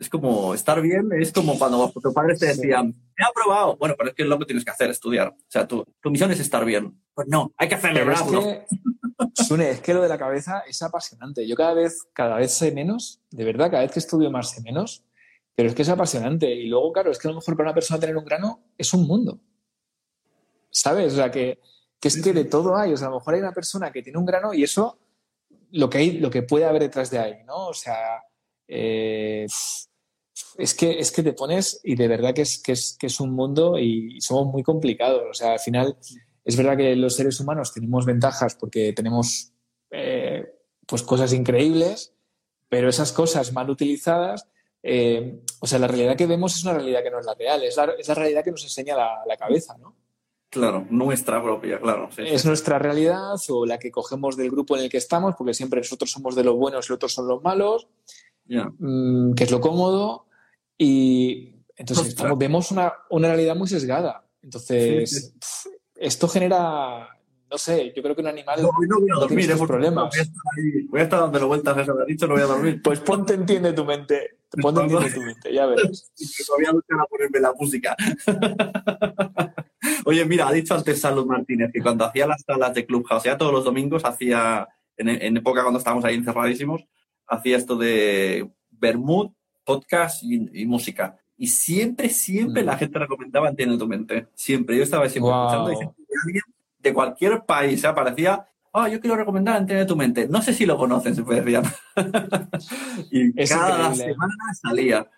Es como, estar bien es como cuando tus padres te decían, me ha aprobado. Bueno, pero es que es lo que tienes que hacer, estudiar. O sea, tu, tu misión es estar bien. Pues no, hay que. Es que, Sune, es que lo de la cabeza es apasionante. Yo cada vez, cada vez sé menos, de verdad, cada vez que estudio más sé menos, pero es que es apasionante. Y luego, claro, es que a lo mejor para una persona tener un grano es un mundo. ¿Sabes? O sea, que, es que de todo hay. O sea, a lo mejor hay una persona que tiene un grano y eso, lo que, hay, lo que puede haber detrás de ahí, ¿no? O sea, eh, es, que, es que te pones y de verdad que es, que es, que es un mundo y somos muy complicados. O sea, al final, es verdad que los seres humanos tenemos ventajas porque tenemos eh, pues cosas increíbles, pero esas cosas mal utilizadas eh, o sea, la realidad que vemos es una realidad que no es la real, es la, realidad que nos enseña la, cabeza, ¿no? Claro, nuestra propia, claro. es nuestra realidad o la que cogemos del grupo en el que estamos, porque siempre nosotros somos de los buenos y otros son los malos, mm, que es lo cómodo, y entonces vemos una, realidad muy sesgada. Entonces, esto genera no sé, yo creo que un animal no, no voy a dormir, ¿eh? problemas. Voy a, estar dando vueltas a eso que dicho, no voy a dormir. Pues ponte entiende tu mente, ponte entiende tu mente, ya verás. (laughs) Todavía no a ponerme la música. (laughs) Oye, mira, ha dicho antes Salud Martínez que cuando hacía las salas de Clubhouse, sea, todos los domingos hacía, en, época cuando estábamos ahí encerradísimos, hacía esto de Bermud, podcast y, música. Y siempre, siempre mm. la gente recomendaba Entiende tu mente. Siempre. Yo estaba siempre escuchando y siempre alguien de cualquier país. Aparecía, ah, yo quiero recomendar Entiende tu mente. No sé si lo conocen, se puede decir. (laughs) y Es cada increíble. semana salía.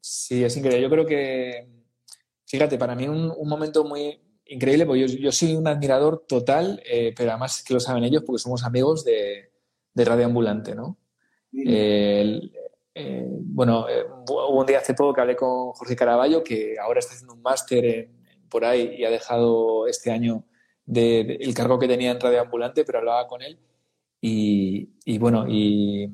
Sí, es increíble. Yo creo que, fíjate, para mí un, un momento muy increíble, porque yo, yo soy un admirador total, eh, pero además que lo saben ellos porque somos amigos de, de Radio Ambulante, ¿no? Eh, el- eh, bueno, eh, hubo un día hace poco que hablé con Jorge Caraballo, que ahora está haciendo un máster por ahí y ha dejado este año de- de- el cargo que tenía en Radio Ambulante, pero hablaba con él y, y bueno, y,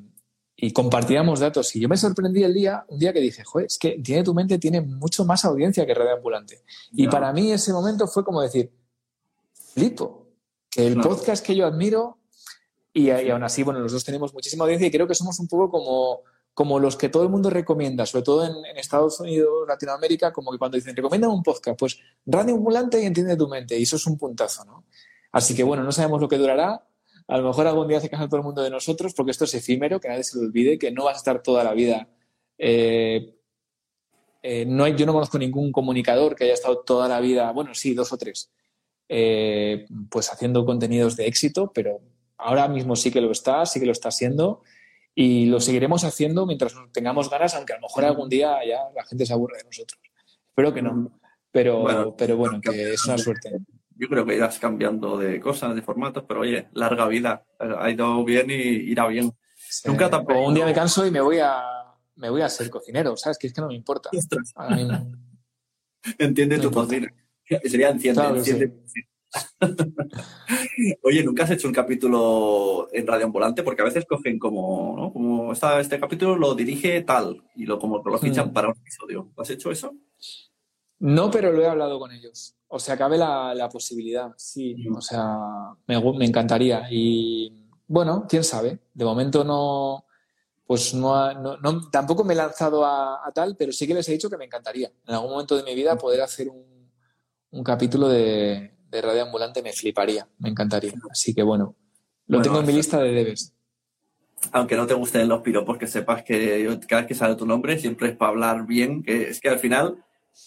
y compartíamos datos. Y yo me sorprendí el día, un día que dije, joder, es que Tiene tu mente tiene mucho más audiencia que Radio Ambulante. Y para mí ese momento fue como decir, flipo, que el podcast que yo admiro y, y aún así, bueno, los dos tenemos muchísima audiencia y creo que somos un poco como, como los que todo el mundo recomienda, sobre todo en, Estados Unidos, Latinoamérica, como que cuando dicen, recomienda un podcast, pues Radio Ambulante y Entiende tu mente, y eso es un puntazo, ¿no? Así que bueno, no sabemos lo que durará, a lo mejor algún día hace caso todo el mundo de nosotros, porque esto es efímero, que nadie se lo olvide, que no vas a estar toda la vida. eh, eh, no hay, yo no conozco ningún comunicador que haya estado toda la vida, bueno, sí, dos o tres, eh, pues haciendo contenidos de éxito, pero ahora mismo sí que lo está, sí que lo está haciendo y lo seguiremos haciendo mientras tengamos ganas, aunque a lo mejor algún día ya la gente se aburre de nosotros. Espero que no, pero Bueno, pero bueno que es una suerte. Yo creo que irás cambiando de cosas, de formatos, pero oye, larga vida. Ha ido bien y irá bien. Nunca tampoco- un día me canso y me voy a me voy a ser cocinero, ¿sabes? Que es que no me importa. Ostras, Ahora mismo. (laughs) entiende No tu importa. cocina. Sería enciende, Claro enciende. (laughs) Oye, ¿nunca has hecho un capítulo en Radio Ambulante? Porque a veces cogen como, ¿no? Como esta- este capítulo lo dirige tal y lo como lo fichan Mm. para un episodio. ¿Has hecho eso? No, pero lo he hablado con ellos. O sea, cabe la, la posibilidad, sí. Mm. O sea, me, encantaría. Y bueno, quién sabe. De momento no, pues no, ha- no- no- tampoco me he lanzado a, a tal, pero sí que les he dicho que me encantaría. En algún momento de mi vida poder hacer un, un capítulo de, de Radio Ambulante me fliparía, me encantaría. Así que bueno, lo Bueno, tengo en mi lista de debes. Aunque no te gusten los piropos, que sepas que yo- cada vez que sale tu nombre siempre es para hablar bien, que es que al final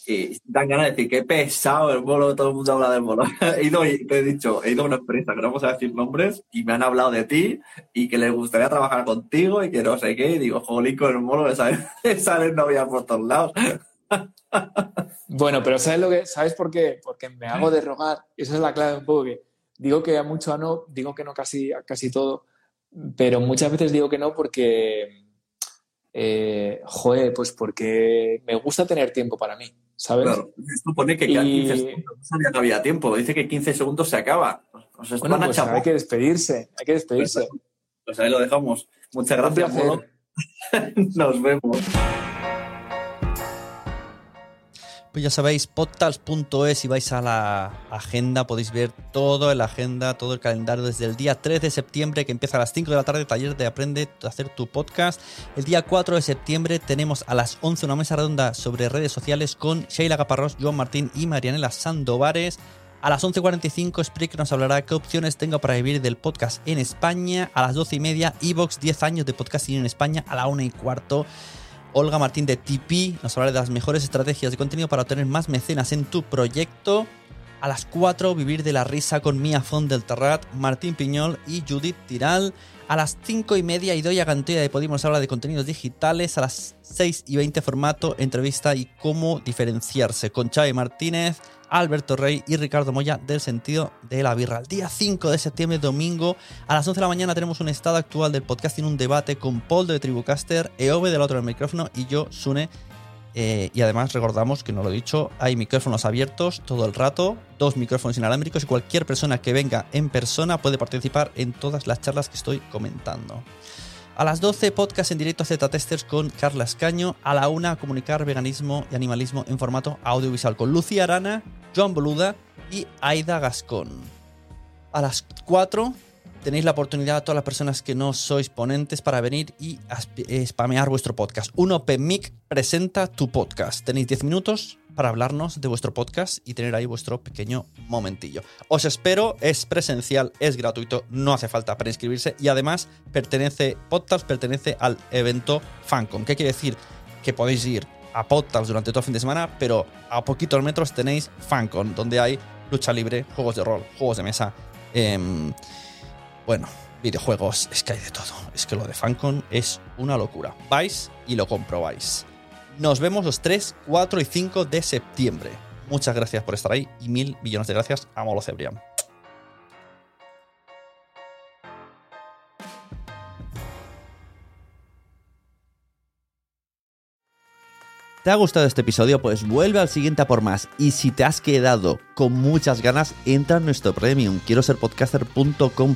eh, dan ganas de decir que pesado el bolo, todo el mundo habla del bolo. (laughs) he ido, y te he dicho, he ido a una empresa que no vamos a decir nombres y me han hablado de ti y que les gustaría trabajar contigo y que no sé qué. Y digo, jolín, con el bolo le salen, (laughs) le salen novias por todos lados. (laughs) Bueno, pero ¿sabes lo que sabes por qué? Porque me hago de rogar. Esa es la clave un poco que digo que a mucho a no, digo que no casi a casi todo, pero muchas veces digo que no porque eh, joder, pues porque me gusta tener tiempo para mí, ¿sabes? Claro, esto pone que quedan Y- 15 segundos. No sabía que había tiempo. Dice que 15 segundos se acaba. Nos están Bueno, pues hay que despedirse, hay que despedirse. Pues ahí lo dejamos. Muchas gracias. (laughs) Nos vemos. Pues ya sabéis, podtals.es, si vais a la agenda podéis ver todo en la agenda, todo el calendario desde el día 3 de septiembre que empieza a las 5 de la tarde, taller de Aprende a hacer tu podcast. El día 4 de septiembre tenemos a las 11 una mesa redonda sobre redes sociales con Sheila Gaparrós, Joan Martín y Marianela Sandovares. A las 11.45 Spreaker nos hablará qué opciones tengo para vivir del podcast en España. A las 12 y media Evox 10 años de podcasting en España. A la 1 y cuarto Olga Martín de TP nos hablará de las mejores estrategias de contenido para obtener más mecenas en tu proyecto. A las 4, Vivir de la Risa con Mia Font del Terrat, Martín Piñol y Judith Tiral. A las 5 y media, Idoia Gantoya de Podimos habla de contenidos digitales. A las 6 y 20, formato, entrevista y cómo diferenciarse con Xavi Martínez, Alberto Rey y Ricardo Moya del sentido de la birra. El día 5 de septiembre, domingo, a las 11 de la mañana tenemos un estado actual del podcast en un debate con Paul de Tribucaster, Eove del otro del micrófono y yo, Sune. Eh, y además recordamos que no lo he dicho, hay micrófonos abiertos todo el rato, dos micrófonos inalámbricos y cualquier persona que venga en persona puede participar en todas las charlas que estoy comentando. A las 12, podcast en directo Z Testers con Carla Escaño. A la 1, comunicar veganismo y animalismo en formato audiovisual con Lucía Arana, Joan Boluda y Aida Gascón. A las 4 tenéis la oportunidad a todas las personas que no sois ponentes para venir y eh, spamear vuestro podcast. Un Open Mic presenta tu podcast. Tenéis 10 minutos para hablarnos de vuestro podcast y tener ahí vuestro pequeño momentillo. Os espero, es presencial, es gratuito, no hace falta para inscribirse y además pertenece, Podcast pertenece al evento Fancom. ¿Qué quiere decir? Que podéis ir a Podcasts durante todo el fin de semana, pero a poquitos metros tenéis Fancon, donde hay lucha libre, juegos de rol, juegos de mesa. em, bueno, videojuegos, es que hay de todo. Es que lo de Fancon es una locura. Vais y lo comprobáis. Nos vemos los 3, 4 y 5 de septiembre. Muchas gracias por estar ahí y mil millones de gracias a Molo Cebrián. ¿Te ha gustado este episodio? Pues vuelve al siguiente a por más. Y si te has quedado con muchas ganas, entra en nuestro premium. Quiero ser podcaster.com